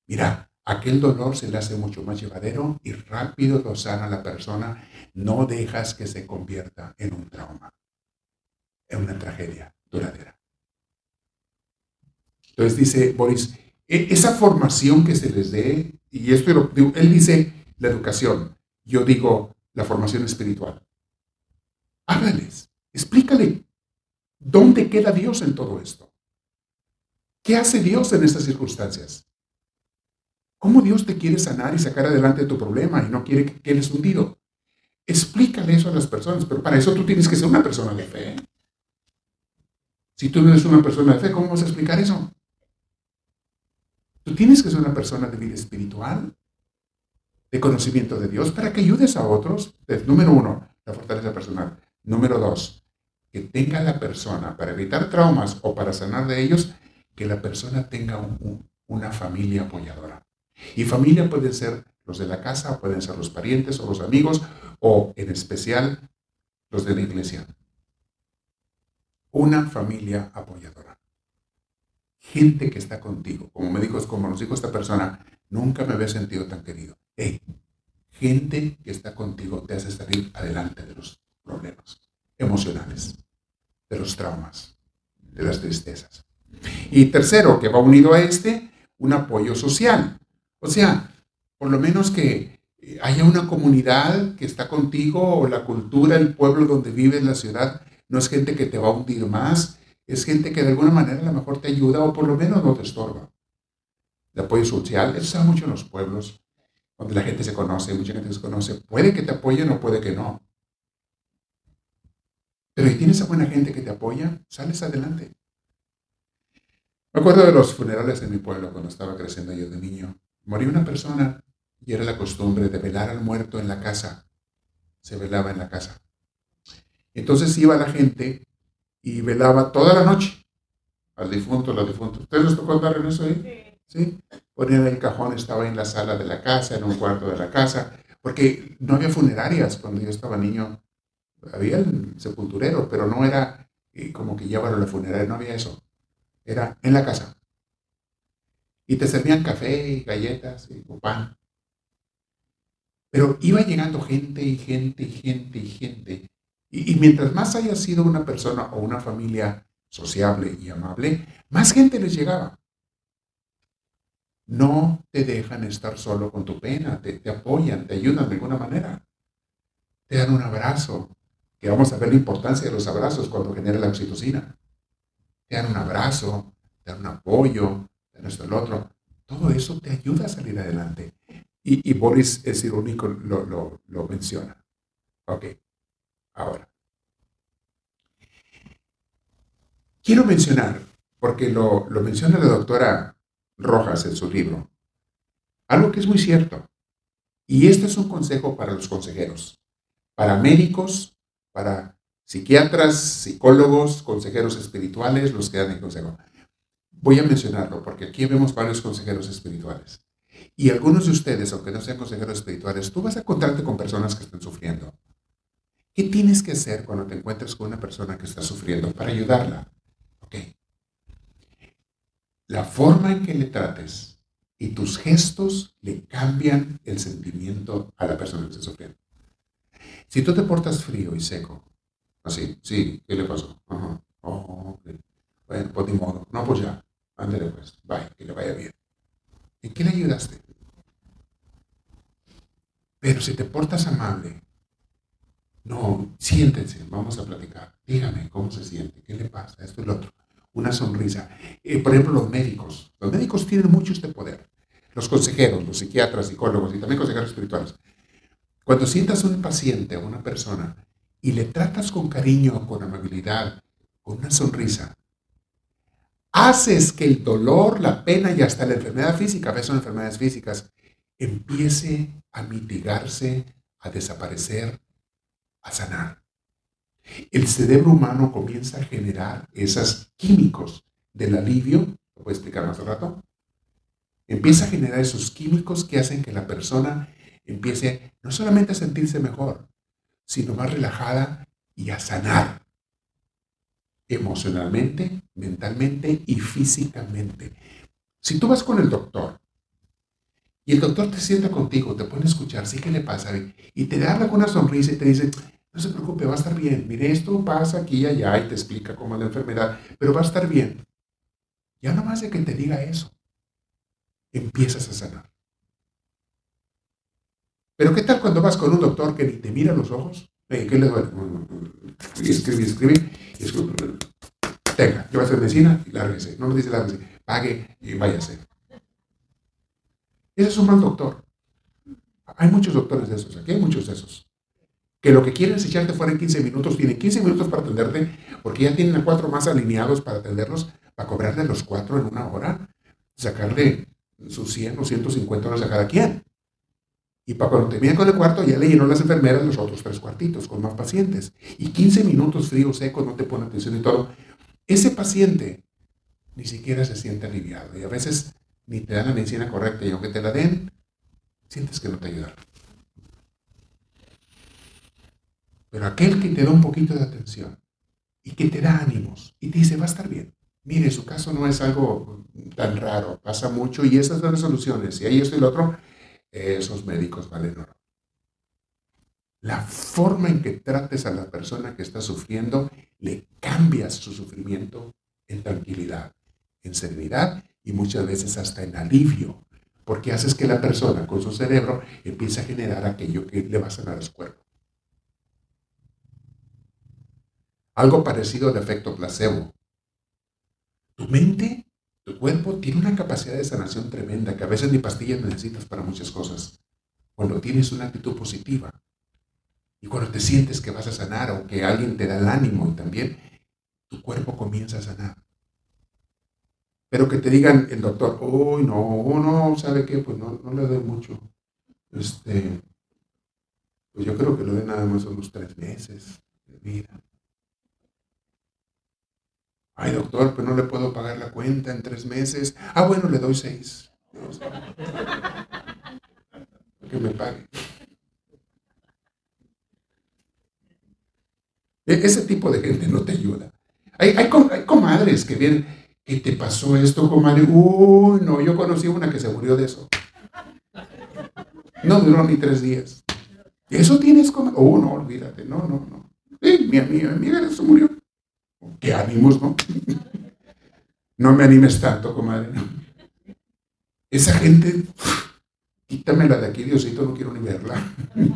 Mira, aquel dolor se le hace mucho más llevadero y rápido lo sana la persona. No dejas que se convierta en un trauma, en una tragedia duradera. Entonces dice Boris, esa formación que se les dé, y esto él dice la educación, yo digo la formación espiritual. Háblales, explícale dónde queda Dios en todo esto. ¿Qué hace Dios en estas circunstancias? ¿Cómo Dios te quiere sanar y sacar adelante tu problema y no quiere que quedes hundido? Explícale eso a las personas, pero para eso tú tienes que ser una persona de fe. Si tú no eres una persona de fe, ¿cómo vas a explicar eso? Tú tienes que ser una persona de vida espiritual, de conocimiento de Dios, para que ayudes a otros. número uno, la fortaleza personal. Número dos, que tenga la persona, para evitar traumas o para sanar de ellos, que la persona tenga una familia apoyadora. Y familia pueden ser los de la casa, pueden ser los parientes o los amigos, o en especial los de la iglesia. Una familia apoyadora. Gente que está contigo. Como me dijo, como nos dijo esta persona, nunca me había sentido tan querido. Hey, gente que está contigo te hace salir adelante de los problemas emocionales, de los traumas, de las tristezas. Y tercero, que va unido a este, un apoyo social. O sea, por lo menos que haya una comunidad que está contigo o la cultura, el pueblo donde vives, la ciudad, no es gente que te va a hundir más, es gente que de alguna manera a lo mejor te ayuda o por lo menos no te estorba. El apoyo social, eso da mucho en los pueblos, donde la gente se conoce, mucha gente se conoce. Puede que te apoyen o puede que no. Pero si tienes a buena gente que te apoya, sales adelante. Me acuerdo de los funerales en mi pueblo cuando estaba creciendo yo de niño. Morí una persona y era la costumbre de velar al muerto en la casa. Se velaba en la casa. Entonces iba la gente y velaba toda la noche al difunto, la difunta. ¿Ustedes les tocó andar en eso ahí? Sí. Ponían el cajón, estaba en la sala de la casa, en un cuarto de la casa, porque no había funerarias cuando yo estaba niño. Había el sepulturero, pero no era eh, como que llevaron la funeraria, no había eso. Era en la casa. Y te servían café y galletas y pan. Pero iba llegando gente y gente y gente y gente. Y, mientras más haya sido una persona o una familia sociable y amable, más gente les llegaba. No te dejan estar solo con tu pena, te, te apoyan, te ayudan de alguna manera. Te dan un abrazo, que vamos a ver la importancia de los abrazos cuando genera la oxitocina. Te dan un abrazo, te dan un apoyo, te dan esto el otro. Todo eso te ayuda a salir adelante. Y, Boris es irónico, lo, lo, lo menciona. Ok, ahora. Quiero mencionar, porque lo, menciona la doctora Rojas en su libro, algo que es muy cierto. Y este es un consejo para los consejeros, para médicos, para psiquiatras, psicólogos, consejeros espirituales, los que dan el consejo. Voy a mencionarlo porque aquí vemos varios consejeros espirituales. Y algunos de ustedes, aunque no sean consejeros espirituales, tú vas a encontrarte con personas que están sufriendo. ¿Qué tienes que hacer cuando te encuentres con una persona que está sufriendo para ayudarla? Ok. La forma en que le trates y tus gestos le cambian el sentimiento a la persona que está sufriendo. Si tú te portas frío y seco, así, sí, ¿qué le pasó? Ajá. Oh, Bueno, pues ni modo. No, pues ya. Ándale pues. Bye, que le vaya bien. ¿En qué le ayudaste? Pero si te portas amable, no, siéntense, vamos a platicar. Dígame cómo se siente, qué le pasa, esto y lo otro. Una sonrisa. Eh, por ejemplo, los médicos. Los médicos tienen mucho este poder. Los consejeros, los psiquiatras, psicólogos y también consejeros espirituales. Cuando sientas a un paciente, a una persona, y le tratas con cariño, con amabilidad, con una sonrisa, haces que el dolor, la pena y hasta la enfermedad física, a veces son enfermedades físicas, empiece a mitigarse, a desaparecer, a sanar. El cerebro humano comienza a generar esos químicos del alivio, lo voy a explicar más rato, empieza a generar esos químicos que hacen que la persona empiece no solamente a sentirse mejor, sino más relajada y a sanar emocionalmente, mentalmente y físicamente. Si tú vas con el doctor y el doctor te sienta contigo, te pone a escuchar, sí que le pasa, y te da con una sonrisa y te dice, no se preocupe, va a estar bien, mire, esto pasa aquí y allá y te explica cómo es la enfermedad, pero va a estar bien. Ya no más de que te diga eso, empiezas a sanar. Pero ¿qué tal cuando vas con un doctor que ni te mira los ojos? ¿Qué le duele? Escribe, escribe, escribe. Tenga, a hacer medicina y lárguese. No me dice lárguese, pague y váyase. Ese es un mal doctor. Hay muchos doctores de esos, aquí hay muchos de esos. Que lo que quieren es echarte fuera en 15 minutos, tienen 15 minutos para atenderte, porque ya tienen a cuatro más alineados para atenderlos, para cobrarle los cuatro en una hora, sacarle sus 100 o 150 horas a cada quien. Y para cuando termine con el cuarto, ya le llenó las enfermeras los otros tres cuartitos con más pacientes. Y 15 minutos fríos, secos, no te pone atención y todo. Ese paciente ni siquiera se siente aliviado. Y a veces ni te dan la medicina correcta. Y aunque te la den, sientes que no te ayudaron. Pero aquel que te da un poquito de atención y que te da ánimos y te dice, va a estar bien, Mire, su caso no es algo tan raro, pasa mucho y esas son las soluciones. Y ahí esto y lo otro, esos médicos valen oro. La forma en que trates a la persona que está sufriendo, le cambias su sufrimiento en tranquilidad, en serenidad y muchas veces hasta en alivio, porque haces que la persona con su cerebro empiece a generar aquello que le va a sanar a su cuerpo. Algo parecido al efecto placebo. Tu mente, tu cuerpo tiene una capacidad de sanación tremenda que a veces ni pastillas necesitas para muchas cosas. Cuando tienes una actitud positiva y cuando te sientes que vas a sanar o que alguien te da el ánimo y también tu cuerpo comienza a sanar. Pero que te digan el doctor, uy, no, no, ¿sabe qué? Pues no, no le doy mucho. Este, pues yo creo que lo de nada más unos tres meses de vida. Ay, doctor, pues no le puedo pagar la cuenta en tres meses. Ah, bueno, le doy seis. [laughs] Que me pague. E, ese tipo de gente no te ayuda. Hay, hay, comadres que vienen, ¿qué te pasó esto, comadre? Uy, no, yo conocí una que se murió de eso. No duró ni tres días. ¿Eso tienes comadre? Oh, no, olvídate, no, no, no. mi amiga, mi amiga murió. Qué ánimos, ¿no? [laughs] No me animes tanto, comadre. Esa gente, quítamela de aquí, Diosito, no quiero ni verla. [laughs]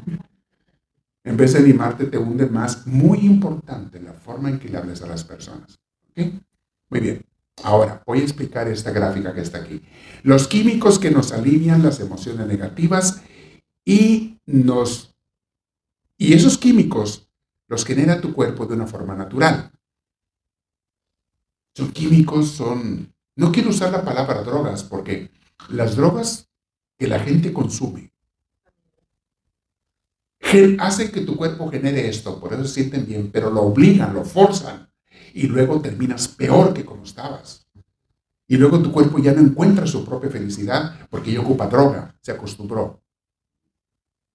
En vez de animarte, te hunde más. Muy importante la forma en que le hables a las personas. Muy bien. Ahora, voy a explicar esta gráfica que está aquí. Los químicos que nos alivian las emociones negativas y nos... Y esos químicos los genera tu cuerpo de una forma natural son químicos, son... No quiero usar la palabra drogas porque las drogas que la gente consume hacen que tu cuerpo genere esto, por eso se sienten bien, pero lo obligan, lo forzan y luego terminas peor que como estabas. Y luego tu cuerpo ya no encuentra su propia felicidad porque ya ocupa droga, se acostumbró.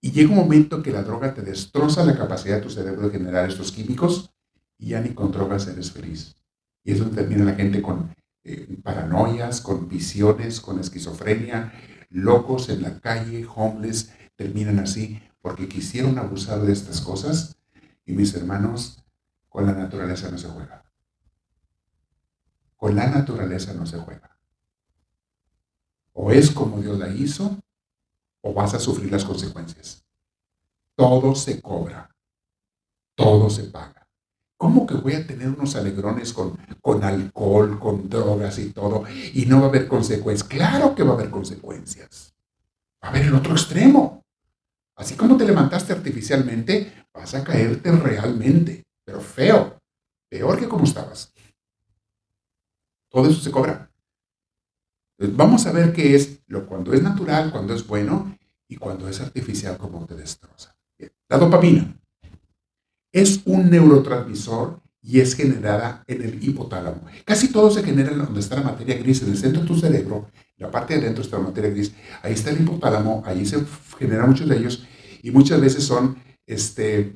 Y llega un momento que la droga te destroza la capacidad de tu cerebro de generar estos químicos y ya ni con drogas eres feliz. Y es donde termina la gente con eh, paranoias, con visiones, con esquizofrenia, locos en la calle, homeless, terminan así porque quisieron abusar de estas cosas. Y mis hermanos, con la naturaleza no se juega. Con la naturaleza no se juega. O es como Dios la hizo, o vas a sufrir las consecuencias. Todo se cobra, todo se paga. ¿Cómo que voy a tener unos alegrones con, alcohol, con drogas y todo, y no va a haber consecuencias? Claro que va a haber consecuencias. Va a haber el otro extremo. Así como te levantaste artificialmente, vas a caerte realmente, pero feo, peor que como estabas. Todo eso se cobra. Vamos a ver qué es lo cuando es natural, cuando es bueno y cuando es artificial, como te destroza. La dopamina es un neurotransmisor y es generada en el hipotálamo. Casi todo se genera en donde está la materia gris, en el centro de tu cerebro, la parte de adentro está la materia gris, ahí está el hipotálamo, ahí se generan muchos de ellos y muchas veces son este,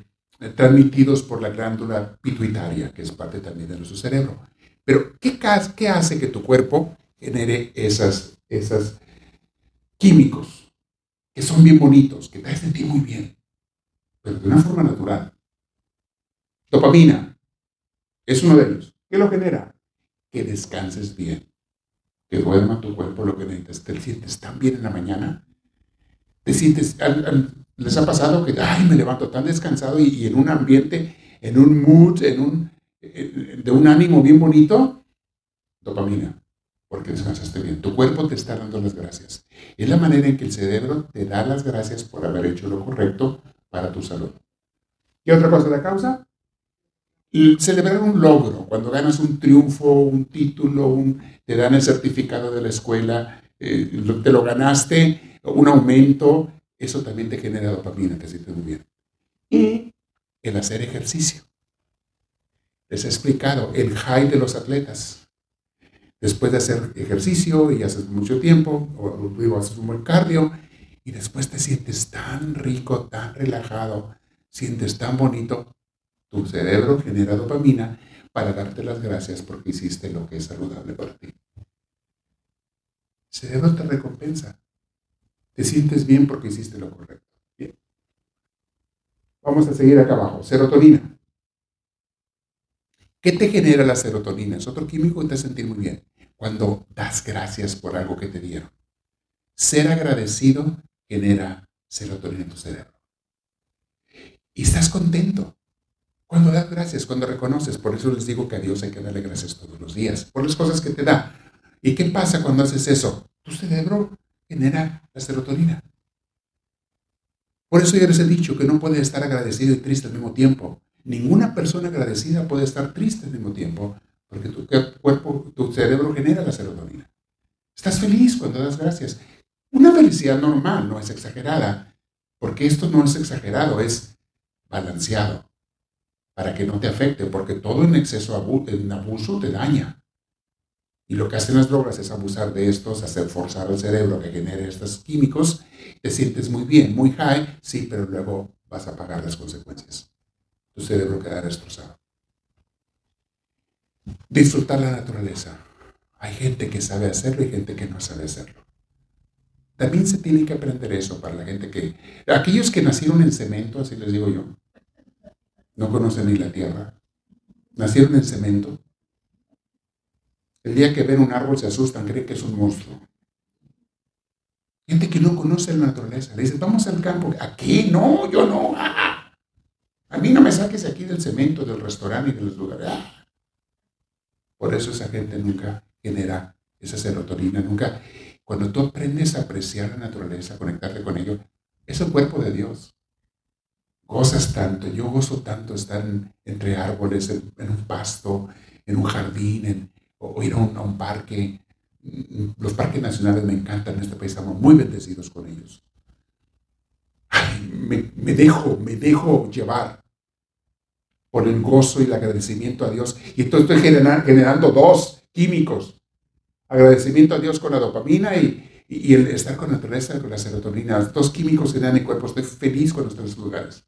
transmitidos por la glándula pituitaria, que es parte también de nuestro cerebro. Pero, ¿qué, hace que tu cuerpo genere esas, químicos que son bien bonitos, que te hacen sentir muy bien, pero de una forma natural? Dopamina es uno de ellos. ¿Qué lo genera? Que descanses bien, que duerma tu cuerpo lo que necesitas. Te sientes tan bien en la mañana. Te sientes, les ha pasado que, ay, me levanto tan descansado y, en un ambiente, en un mood, en un, de un ánimo bien bonito. Dopamina, porque descansaste bien. Tu cuerpo te está dando las gracias. Es la manera en que el cerebro te da las gracias por haber hecho lo correcto para tu salud. ¿Qué otra cosa la causa? celebrar un logro, cuando ganas un triunfo, un título, te dan el certificado de la escuela, eh, te lo ganaste, un aumento, eso también te genera dopamina, te sientes muy bien. Y el hacer ejercicio. Les he explicado el high de los atletas. Después de hacer ejercicio y haces mucho tiempo, o, haces un buen cardio, y después te sientes tan rico, tan relajado, sientes tan bonito, tu cerebro genera dopamina para darte las gracias porque hiciste lo que es saludable para ti. Cerebro te recompensa. Te sientes bien porque hiciste lo correcto. Bien. Vamos a seguir acá abajo. Serotonina. ¿Qué te genera la serotonina? Es otro químico que te hace sentir muy bien. Cuando das gracias por algo que te dieron. Ser agradecido genera serotonina en tu cerebro. Y estás contento. Cuando das gracias, cuando reconoces, por eso les digo que a Dios hay que darle gracias todos los días, por las cosas que te da. ¿Y qué pasa cuando haces eso? Tu cerebro genera la serotonina. Por eso ya les he dicho que no puede estar agradecido y triste al mismo tiempo. Ninguna persona agradecida puede estar triste al mismo tiempo, porque tu cuerpo, tu cerebro genera la serotonina. Estás feliz cuando das gracias. Una felicidad normal, no es exagerada, porque esto no es exagerado, es balanceado, para que no te afecte, porque todo en exceso, en abuso te daña. Y lo que hacen las drogas es abusar de estos, hacer forzar al cerebro que genere estos químicos. Te sientes muy bien, muy high, sí, pero luego vas a pagar las consecuencias. Tu cerebro queda destrozado. Disfrutar la naturaleza. Hay gente que sabe hacerlo y gente que no sabe hacerlo. También se tiene que aprender eso para la gente que... Aquellos que nacieron en cemento, así les digo yo, no conocen ni la tierra, nacieron en cemento, el día que ven un árbol se asustan, creen que es un monstruo. Gente que no conoce la naturaleza. Le dicen, vamos al campo. Aquí no, yo no. Ah, a mí no me saques aquí del cemento, del restaurante y de los lugares. Ah. Por eso esa gente nunca genera esa serotonina, nunca. Cuando tú aprendes a apreciar la naturaleza, conectarte con ello, es el cuerpo de Dios. Gozas tanto, yo gozo tanto estar entre árboles, en, un pasto, en un jardín, en, o ir a un, parque. Los parques nacionales me encantan en este país, estamos muy bendecidos con ellos. me, dejo, me dejo llevar por el gozo y el agradecimiento a Dios. Y entonces estoy generando, dos químicos. Agradecimiento a Dios con la dopamina y, el estar con la naturaleza, con la serotonina. Dos químicos que dan mi cuerpo. Estoy feliz estoy en esos lugares.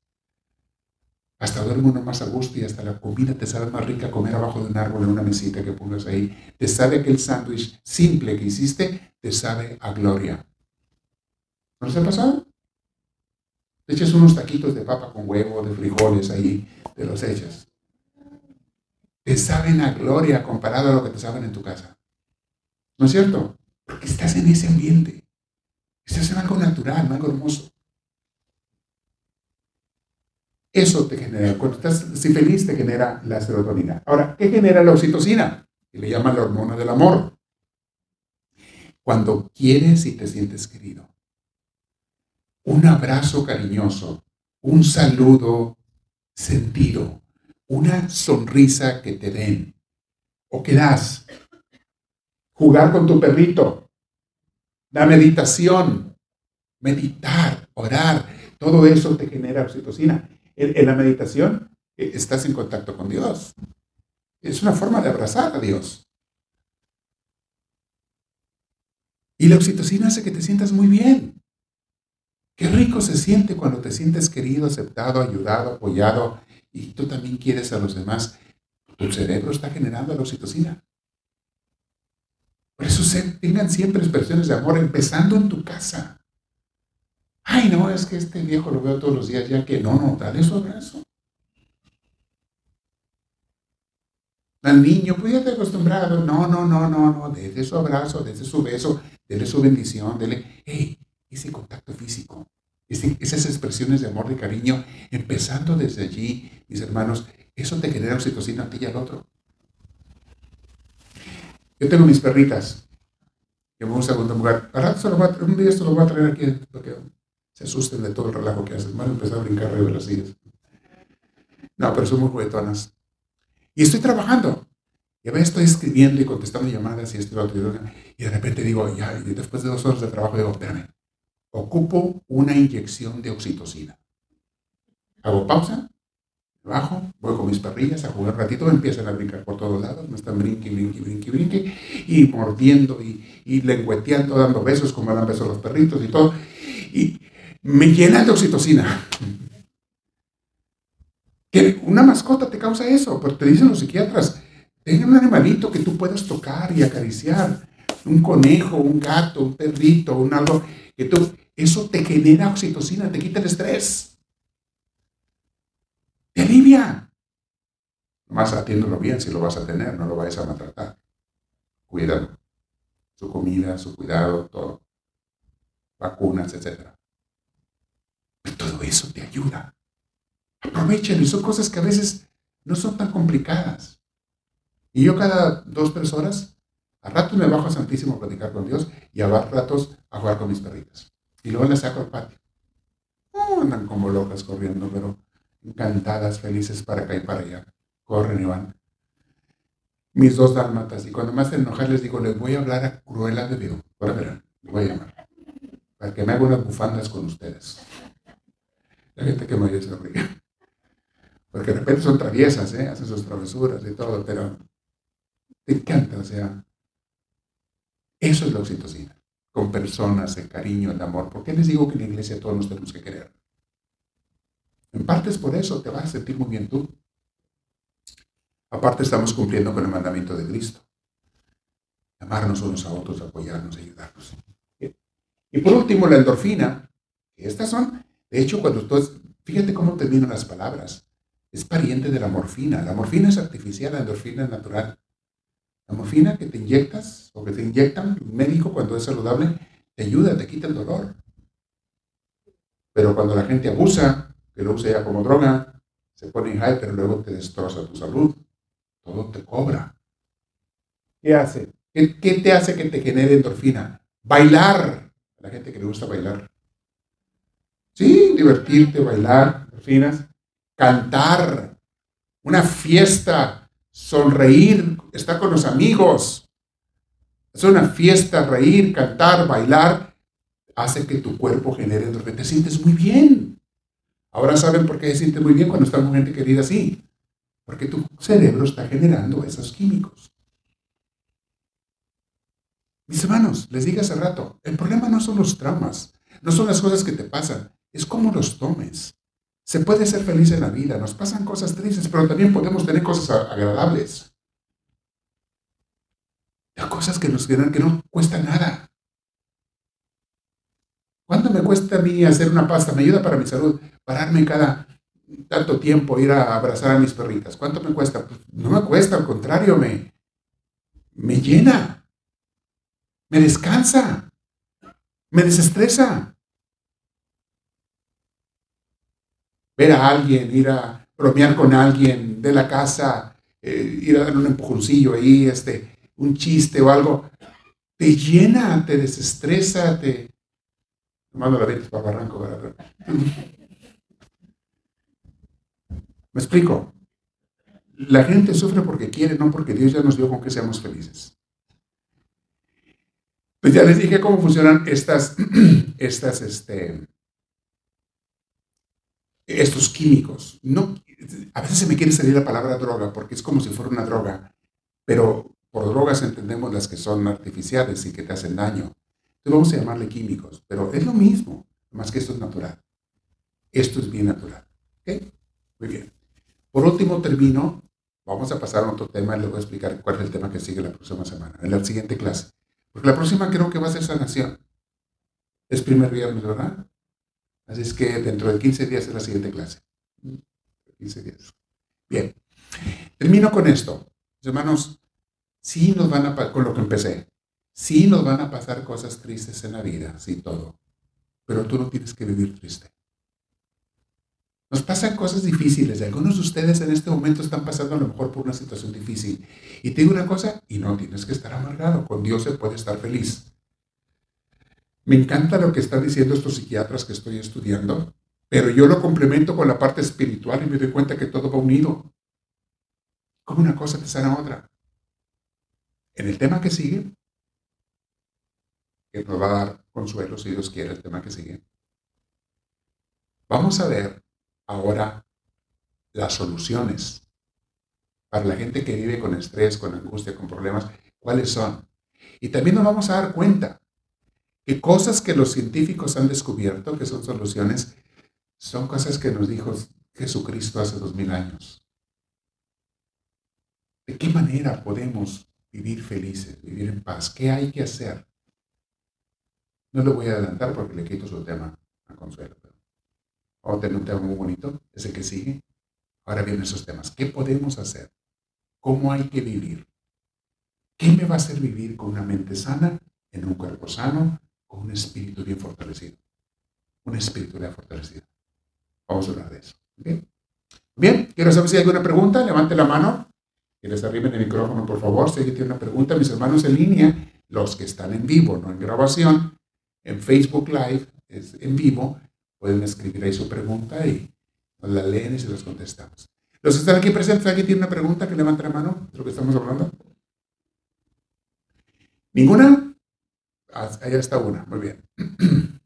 Hasta duerme uno más a gusto y hasta la comida te sabe más rica comer abajo de un árbol en una mesita que pongas ahí. Te sabe que el sándwich simple que hiciste, te sabe a gloria. ¿No les ha pasado? Te echas unos taquitos de papa con huevo, de frijoles ahí, te los echas. Te saben a gloria comparado a lo que te saben en tu casa. ¿No es cierto? Porque estás en ese ambiente. Estás en algo natural, algo hermoso. Eso te genera, cuando estás feliz, te genera la serotonina. Ahora, ¿qué genera la oxitocina? Que le llaman la hormona del amor. Cuando quieres y te sientes querido. Un abrazo cariñoso, un saludo sentido, una sonrisa que te den o que das. Jugar con tu perrito, la meditación, meditar, orar, todo eso te genera oxitocina. En, la meditación eh, estás en contacto con Dios. Es una forma de abrazar a Dios. Y la oxitocina hace que te sientas muy bien. Qué rico se siente cuando te sientes querido, aceptado, ayudado, apoyado y tú también quieres a los demás. Tu cerebro está generando la oxitocina. Por eso tengan siempre expresiones de amor, empezando en tu casa. Ay, no, es que este viejo lo veo todos los días, ya que no, no, dale su abrazo. Al niño, pues ya te acostumbrado. No, no, no, no, no, desde su abrazo, desde su beso, desde su bendición, dele, hey, ese contacto físico, esas expresiones de amor, de cariño, empezando desde allí, mis hermanos, eso te genera oxitocina a ti y al otro. Yo tengo mis perritas, que gusta a un lugar. un día esto lo voy a traer aquí, se asusten de todo el relajo que hacen. Van a empezar a brincar de las sillas. No, pero son muy juguetonas. Y estoy trabajando. Y a veces estoy escribiendo y contestando llamadas y esto y otro. Y de repente digo, ya, y después de dos horas de trabajo digo, espérame, ocupo una inyección de oxitocina. Hago pausa, bajo, voy con mis perrillas a jugar un ratito, me empiezan a brincar por todos lados, me están brinque, brinque, brinque, brinque, y mordiendo y, y lengüeteando, dando besos como dan besos los perritos y todo. Y, me llena de oxitocina. [laughs] Que una mascota te causa eso, pero te dicen los psiquiatras, tenga un animalito que tú puedas tocar y acariciar, un conejo, un gato, un perrito, un algo, que tú, eso te genera oxitocina, te quita el estrés. Te alivia. Más atiéndolo bien si lo vas a tener, no lo vayas a maltratar. Cuídalo. Su comida, su cuidado, todo. Vacunas, etc. todo eso te ayuda. Aprovechen, y son cosas que a veces no son tan complicadas. Y yo cada dos, tres horas, a ratos me bajo a Santísimo a platicar con Dios y a ratos a jugar con mis perritas. Y luego las saco al patio. andan como locas corriendo, pero encantadas, felices para acá y para allá. Corren y van. Mis dos dálmatas. Y cuando me hacen enojar les digo, les voy a hablar a Cruela de Vigo. Ahora verán, les voy a llamar. Para que me haga unas bufandas con ustedes. La gente que me oye se ríe. Porque de repente son traviesas, ¿eh? hacen sus travesuras y todo, pero te encanta, o sea, eso es la oxitocina, con personas, el cariño, el amor. ¿Por qué les digo que en la iglesia todos nos tenemos que querer? En parte es por eso, te vas a sentir muy bien tú. Aparte estamos cumpliendo con el mandamiento de Cristo. Amarnos unos a otros, apoyarnos, ayudarnos. Y por último, la endorfina. Estas son, de hecho, cuando tú, fíjate cómo terminan las palabras es pariente de la morfina. La morfina es artificial, la endorfina es natural. La morfina que te inyectas o que te inyectan, un médico cuando es saludable, te ayuda, te quita el dolor. Pero cuando la gente abusa, que lo usa ya como droga, se pone en high, pero luego te destroza tu salud. Todo te cobra. ¿Qué hace? ¿Qué, qué te hace que te genere endorfina? Bailar. La gente que le gusta bailar. Sí, divertirte, bailar, endorfinas cantar, una fiesta, sonreír, estar con los amigos. Es una fiesta, reír, cantar, bailar, hace que tu cuerpo genere endorfina. Te sientes muy bien. Ahora saben por qué se siente muy bien cuando está con gente querida así. Porque tu cerebro está generando esos químicos. Mis hermanos, les dije hace rato, el problema no son los traumas, no son las cosas que te pasan, es cómo los tomes. Se puede ser feliz en la vida, nos pasan cosas tristes, pero también podemos tener cosas agradables. Hay cosas que nos quedan que no cuesta nada. ¿Cuánto me cuesta a mí hacer una pasta? Me ayuda para mi salud, pararme cada tanto tiempo, ir a abrazar a mis perritas. ¿Cuánto me cuesta? Pues, no me cuesta, al contrario, me, me llena, me descansa, me desestresa. Ver a alguien, ir a bromear con alguien de la casa, eh, ir a dar un empujoncillo ahí, este, un chiste o algo, te llena, te desestresa, te... Mando la para Barranco, ¿verdad? [laughs] ¿Me explico? La gente sufre porque quiere, no porque Dios ya nos dio con que seamos felices. Pues ya les dije cómo funcionan estas, [clears throat] estas, este, estos químicos. No, a veces se me quiere salir la palabra droga porque es como si fuera una droga, pero por drogas entendemos las que son artificiales y que te hacen daño. Entonces vamos a llamarle químicos, pero es lo mismo, más que esto es natural. Esto es bien natural. ¿Ok? Muy bien. Por último, termino. Vamos a pasar a otro tema y les voy a explicar cuál es el tema que sigue la próxima semana, en la siguiente clase. Porque la próxima creo que va a ser sanación. Es primer viernes, ¿verdad? Así es que dentro de 15 días es la siguiente clase. 15 días. Bien. Termino con esto. Hermanos, sí nos van a, con lo que empecé, sí nos van a pasar cosas tristes en la vida, sí todo. Pero tú no tienes que vivir triste. Nos pasan cosas difíciles. Algunos de ustedes en este momento están pasando a lo mejor por una situación difícil. Y te digo una cosa, y no tienes que estar amargado. Con Dios se puede estar feliz. Me encanta lo que están diciendo estos psiquiatras que estoy estudiando, pero yo lo complemento con la parte espiritual y me doy cuenta que todo va unido. Como una cosa te sana otra. En el tema que sigue, que nos va a dar consuelo si Dios quiere el tema que sigue, vamos a ver ahora las soluciones para la gente que vive con estrés, con angustia, con problemas, cuáles son. Y también nos vamos a dar cuenta que cosas que los científicos han descubierto, que son soluciones, son cosas que nos dijo Jesucristo hace dos mil años. ¿De qué manera podemos vivir felices, vivir en paz? ¿Qué hay que hacer? No lo voy a adelantar porque le quito su tema a Consuelo. Vamos a tener un tema muy bonito, es el que sigue. Ahora vienen esos temas. ¿Qué podemos hacer? ¿Cómo hay que vivir? ¿Qué me va a hacer vivir con una mente sana, en un cuerpo sano, un espíritu bien fortalecido? Un espíritu bien fortalecido. Vamos a hablar de eso. Bien, quiero saber si hay alguna pregunta. Levante la mano les arriben el micrófono, por favor. Si alguien tiene una pregunta, mis hermanos en línea, los que están en vivo, no en grabación, en Facebook Live, es en vivo, pueden escribir ahí su pregunta y nos la leen y se las contestamos. Los que están aquí presentes, ¿alguien tiene una pregunta que levante la mano de lo que estamos hablando? ¿Ninguna? Ah, ahí está una, muy bien. [clears throat]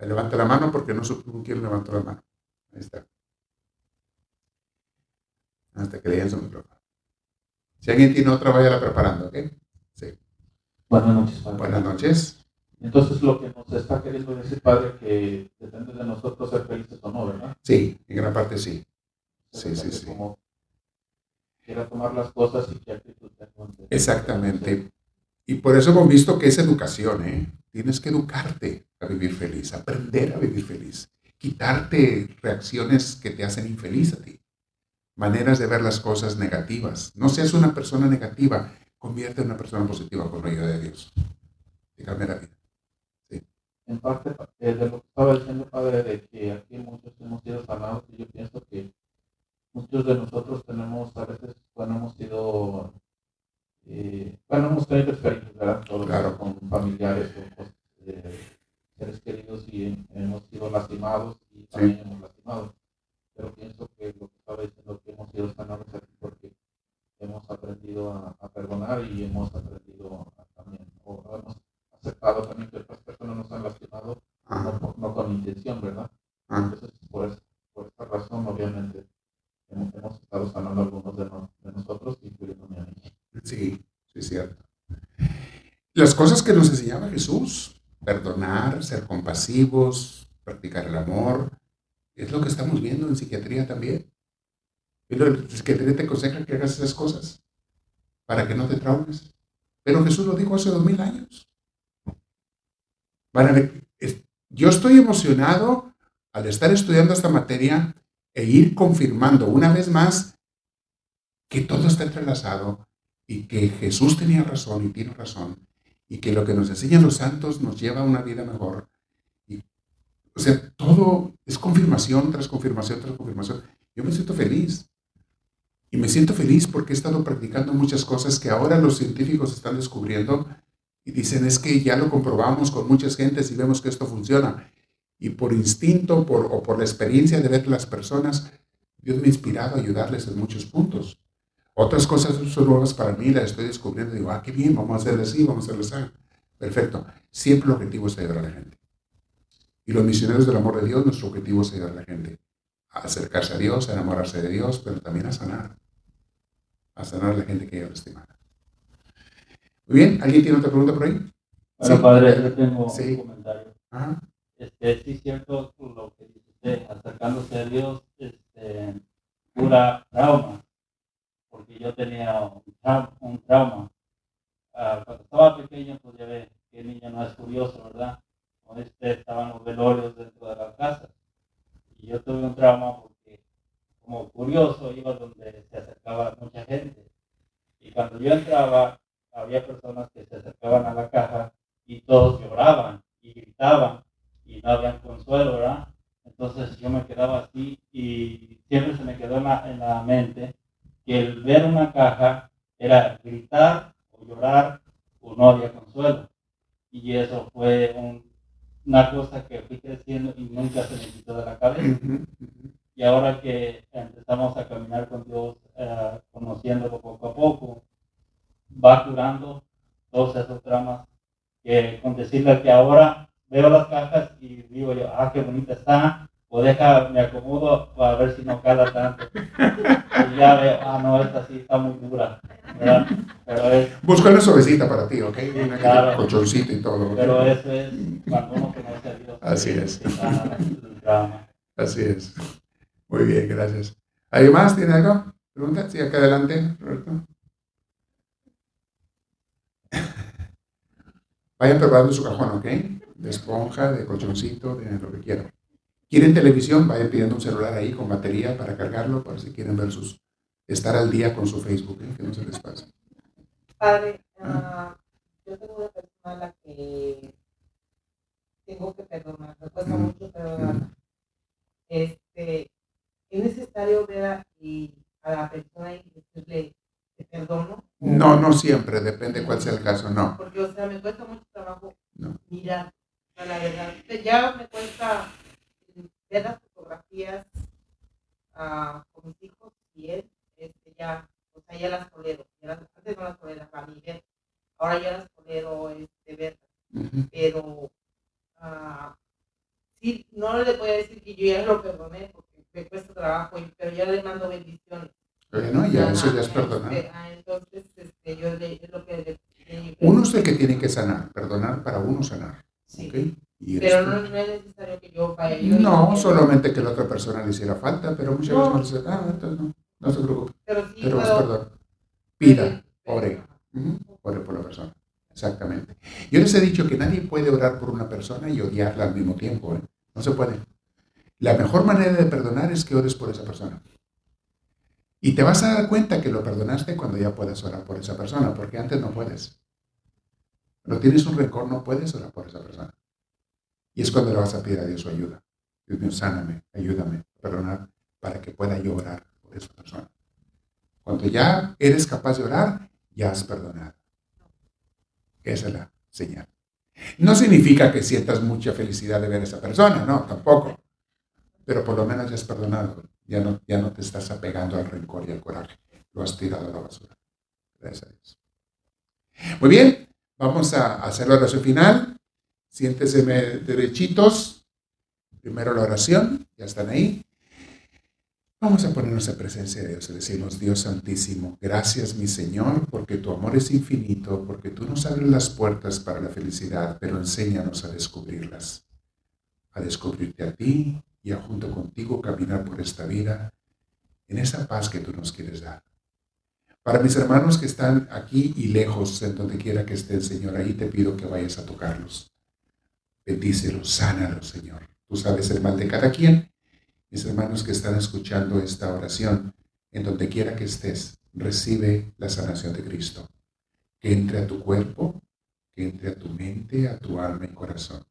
Levanta la mano porque no supo quién levantó la mano. Ahí está. Hasta que lean su micrófono. Si alguien tiene otra, váyala preparando, ¿ok? Sí. Buenas noches, padre. Buenas noches. Entonces, lo que nos está queriendo decir, padre, que depende de nosotros ser felices o no, ¿verdad? Sí, en gran parte sí. Sí, sí, sí. Como quiera tomar las cosas y qué actitud Exactamente. Y por eso hemos visto que es educación, ¿eh? Tienes que educarte a vivir feliz, aprender a vivir feliz, quitarte reacciones que te hacen infeliz a ti, maneras de ver las cosas negativas. No seas una persona negativa, convierte en una persona positiva con la ayuda de Dios. Te cambia la vida. En parte, eh, de lo que estaba diciendo, Padre, de que aquí muchos hemos sido sanados y yo pienso que muchos de nosotros tenemos, a veces, cuando hemos sido eh, bueno, hemos tenido experiencias, ¿verdad? Todos con familiares o eh, seres queridos y hemos sido lastimados y también hemos lastimado. Pero pienso que lo que estaba diciendo que hemos sido sanados aquí porque hemos aprendido a, perdonar y hemos aprendido también, o hemos aceptado también que otras personas nos han lastimado, no, con intención, ¿verdad? Entonces, por, por esta razón, obviamente, hemos, estado sanando algunos de, de nosotros, incluyéndome a mí. Sí, sí es cierto. Las cosas que nos enseñaba Jesús, perdonar, ser compasivos, practicar el amor, es lo que estamos viendo en psiquiatría también. La psiquiatría te aconseja que hagas esas cosas para que no te traumes. Pero Jesús lo dijo hace dos mil años. yo estoy emocionado al estar estudiando esta materia e ir confirmando una vez más que todo está entrelazado y que Jesús tenía razón y tiene razón y que lo que nos enseñan los santos nos lleva a una vida mejor. O sea, todo es confirmación tras confirmación tras confirmación. Yo me siento feliz. Y me siento feliz porque he estado practicando muchas cosas que ahora los científicos están descubriendo y dicen es que ya lo comprobamos con muchas gentes y vemos que esto funciona. Y por instinto por, o por la experiencia de ver las personas, Dios me ha inspirado a ayudarles en muchos puntos. Otras cosas son nuevas para mí, las estoy descubriendo digo, ah, qué bien, vamos a hacerlo así, vamos a hacerlo así. Perfecto. Siempre el objetivo es ayudar a la gente. Y los misioneros del amor de Dios, nuestro objetivo es ayudar a la gente. A acercarse a Dios, a enamorarse de Dios, pero también a sanar. A sanar a la gente que ella lastimada. Muy bien, ¿alguien tiene otra pregunta por ahí? Bueno, padre, yo tengo un comentario. Este, sí, cierto lo que dice usted, acercándose a Dios, este, cura trauma porque yo tenía un, trauma. Ah, cuando estaba pequeño, pues ya ve que el niño no es curioso, ¿verdad? Con este estaban los velorios dentro de la casa. Y yo tuve un trauma porque, como curioso, iba donde se acercaba mucha gente. Y cuando yo entraba, había personas que se acercaban a la caja y todos lloraban y gritaban y no habían consuelo, ¿verdad? Entonces yo me quedaba así y siempre se me quedó en la, en la mente que el ver una caja era gritar o llorar o no había consuelo. Y eso fue una cosa que fui creciendo y nunca se me quitó de la cabeza. Y ahora que empezamos a caminar con Dios, eh, conociéndolo poco a poco, va curando todos esos dramas. Que con decirle que ahora veo las cajas y digo yo, ah, qué bonita está, o deja, me acomodo para ver si no cala tanto. [laughs] Y ya veo, ah, no, esta sí está muy dura. Pero es... Busca una suavecita para ti, ¿ok? Una claro, colchoncito y todo. Pero eso es cuando uno conoce a Dios. Así es. [laughs] Así es. Muy bien, gracias. ¿Alguien más tiene algo? ¿Pregunta? Sí, acá adelante, Roberto. Vayan preparando su cajón, ¿ok? De esponja, de colchoncito, de lo que quieran. ¿Quieren televisión? Vayan pidiendo un celular ahí con batería para cargarlo, para si quieren ver sus... estar al día con su Facebook, ¿eh? que no se les pase. Padre, uh, yo tengo una persona a la que tengo que perdonar, me cuesta mucho perdonar. Este, es necesario ver a, a la persona y decirle, te perdono. No, no siempre, depende cuál sea el caso, no. Porque, o sea, me cuesta mucho trabajo mirar, la verdad. Ya me cuesta ver las fotografías uh, con mis hijos y él, este, ya, o sea, ya las tolero. Ya las, antes no las tolero, para mí ver. Ahora ya las tolero este, ver. Pero, uh, sí, no le voy a decir que yo ya lo perdoné porque me cuesta trabajo, pero ya le mando bendiciones. Bueno, ya eso ya es perdonar. Este, ah, entonces, este, yo le, es lo que uno es el que tiene que sanar, perdonar para uno sanar. Sí. pero no, no, es necesario que yo vaya. Yo no, solamente que la otra persona le hiciera falta, pero muchas veces no le dice, ah, entonces no, no se preocupe. Pero, sí pero perdón. Pida, ore, ore por la persona. Exactamente. Yo les he dicho que nadie puede orar por una persona y odiarla al mismo tiempo. ¿eh? No se puede. La mejor manera de perdonar es que ores por esa persona. Y te vas a dar cuenta que lo perdonaste cuando ya puedes orar por esa persona, porque antes no puedes. Cuando tienes un rencor, no puedes orar por esa persona. Y es cuando le vas a pedir a Dios su ayuda. Dios mío, sáname, ayúdame perdonar para que pueda yo orar por esa persona. Cuando ya eres capaz de orar, ya has perdonado. Esa es la señal. No significa que sientas mucha felicidad de ver a esa persona, no, tampoco. Pero por lo menos ya has perdonado. Ya no, ya no te estás apegando al rencor y al coraje. Lo has tirado a la basura. Gracias a Dios. Muy bien, vamos a hacer la oración final. Siéntese derechitos. Primero la oración, ya están ahí. Vamos a ponernos en presencia de Dios decimos, Dios Santísimo, gracias mi Señor, porque tu amor es infinito, porque tú nos abres las puertas para la felicidad, pero enséñanos a descubrirlas, a descubrirte a ti, y a junto contigo caminar por esta vida en esa paz que tú nos quieres dar. Para mis hermanos que están aquí y lejos, en donde quiera que estén, Señor, ahí te pido que vayas a tocarlos. Bendícelos, sánalos, Señor. Tú sabes el mal de cada quien. Mis hermanos que están escuchando esta oración, en donde quiera que estés, recibe la sanación de Cristo. Que entre a tu cuerpo, que entre a tu mente, a tu alma y corazón.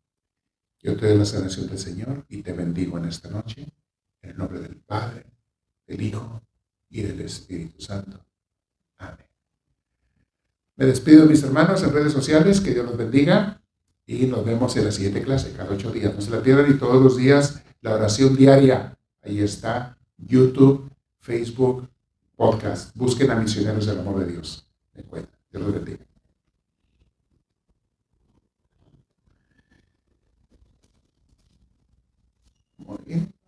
Yo te doy la sanación del Señor y te bendigo en esta noche, en el nombre del Padre, del Hijo y del Espíritu Santo. Amén. Me despido de mis hermanos en redes sociales, que Dios los bendiga y nos vemos en la siguiente clase, cada ocho días. No se la pierdan y todos los días la oración diaria. Ahí está, YouTube, Facebook, podcast. Busquen a Misioneros del Amor de Dios. Me Dios los bendiga. Muy bien.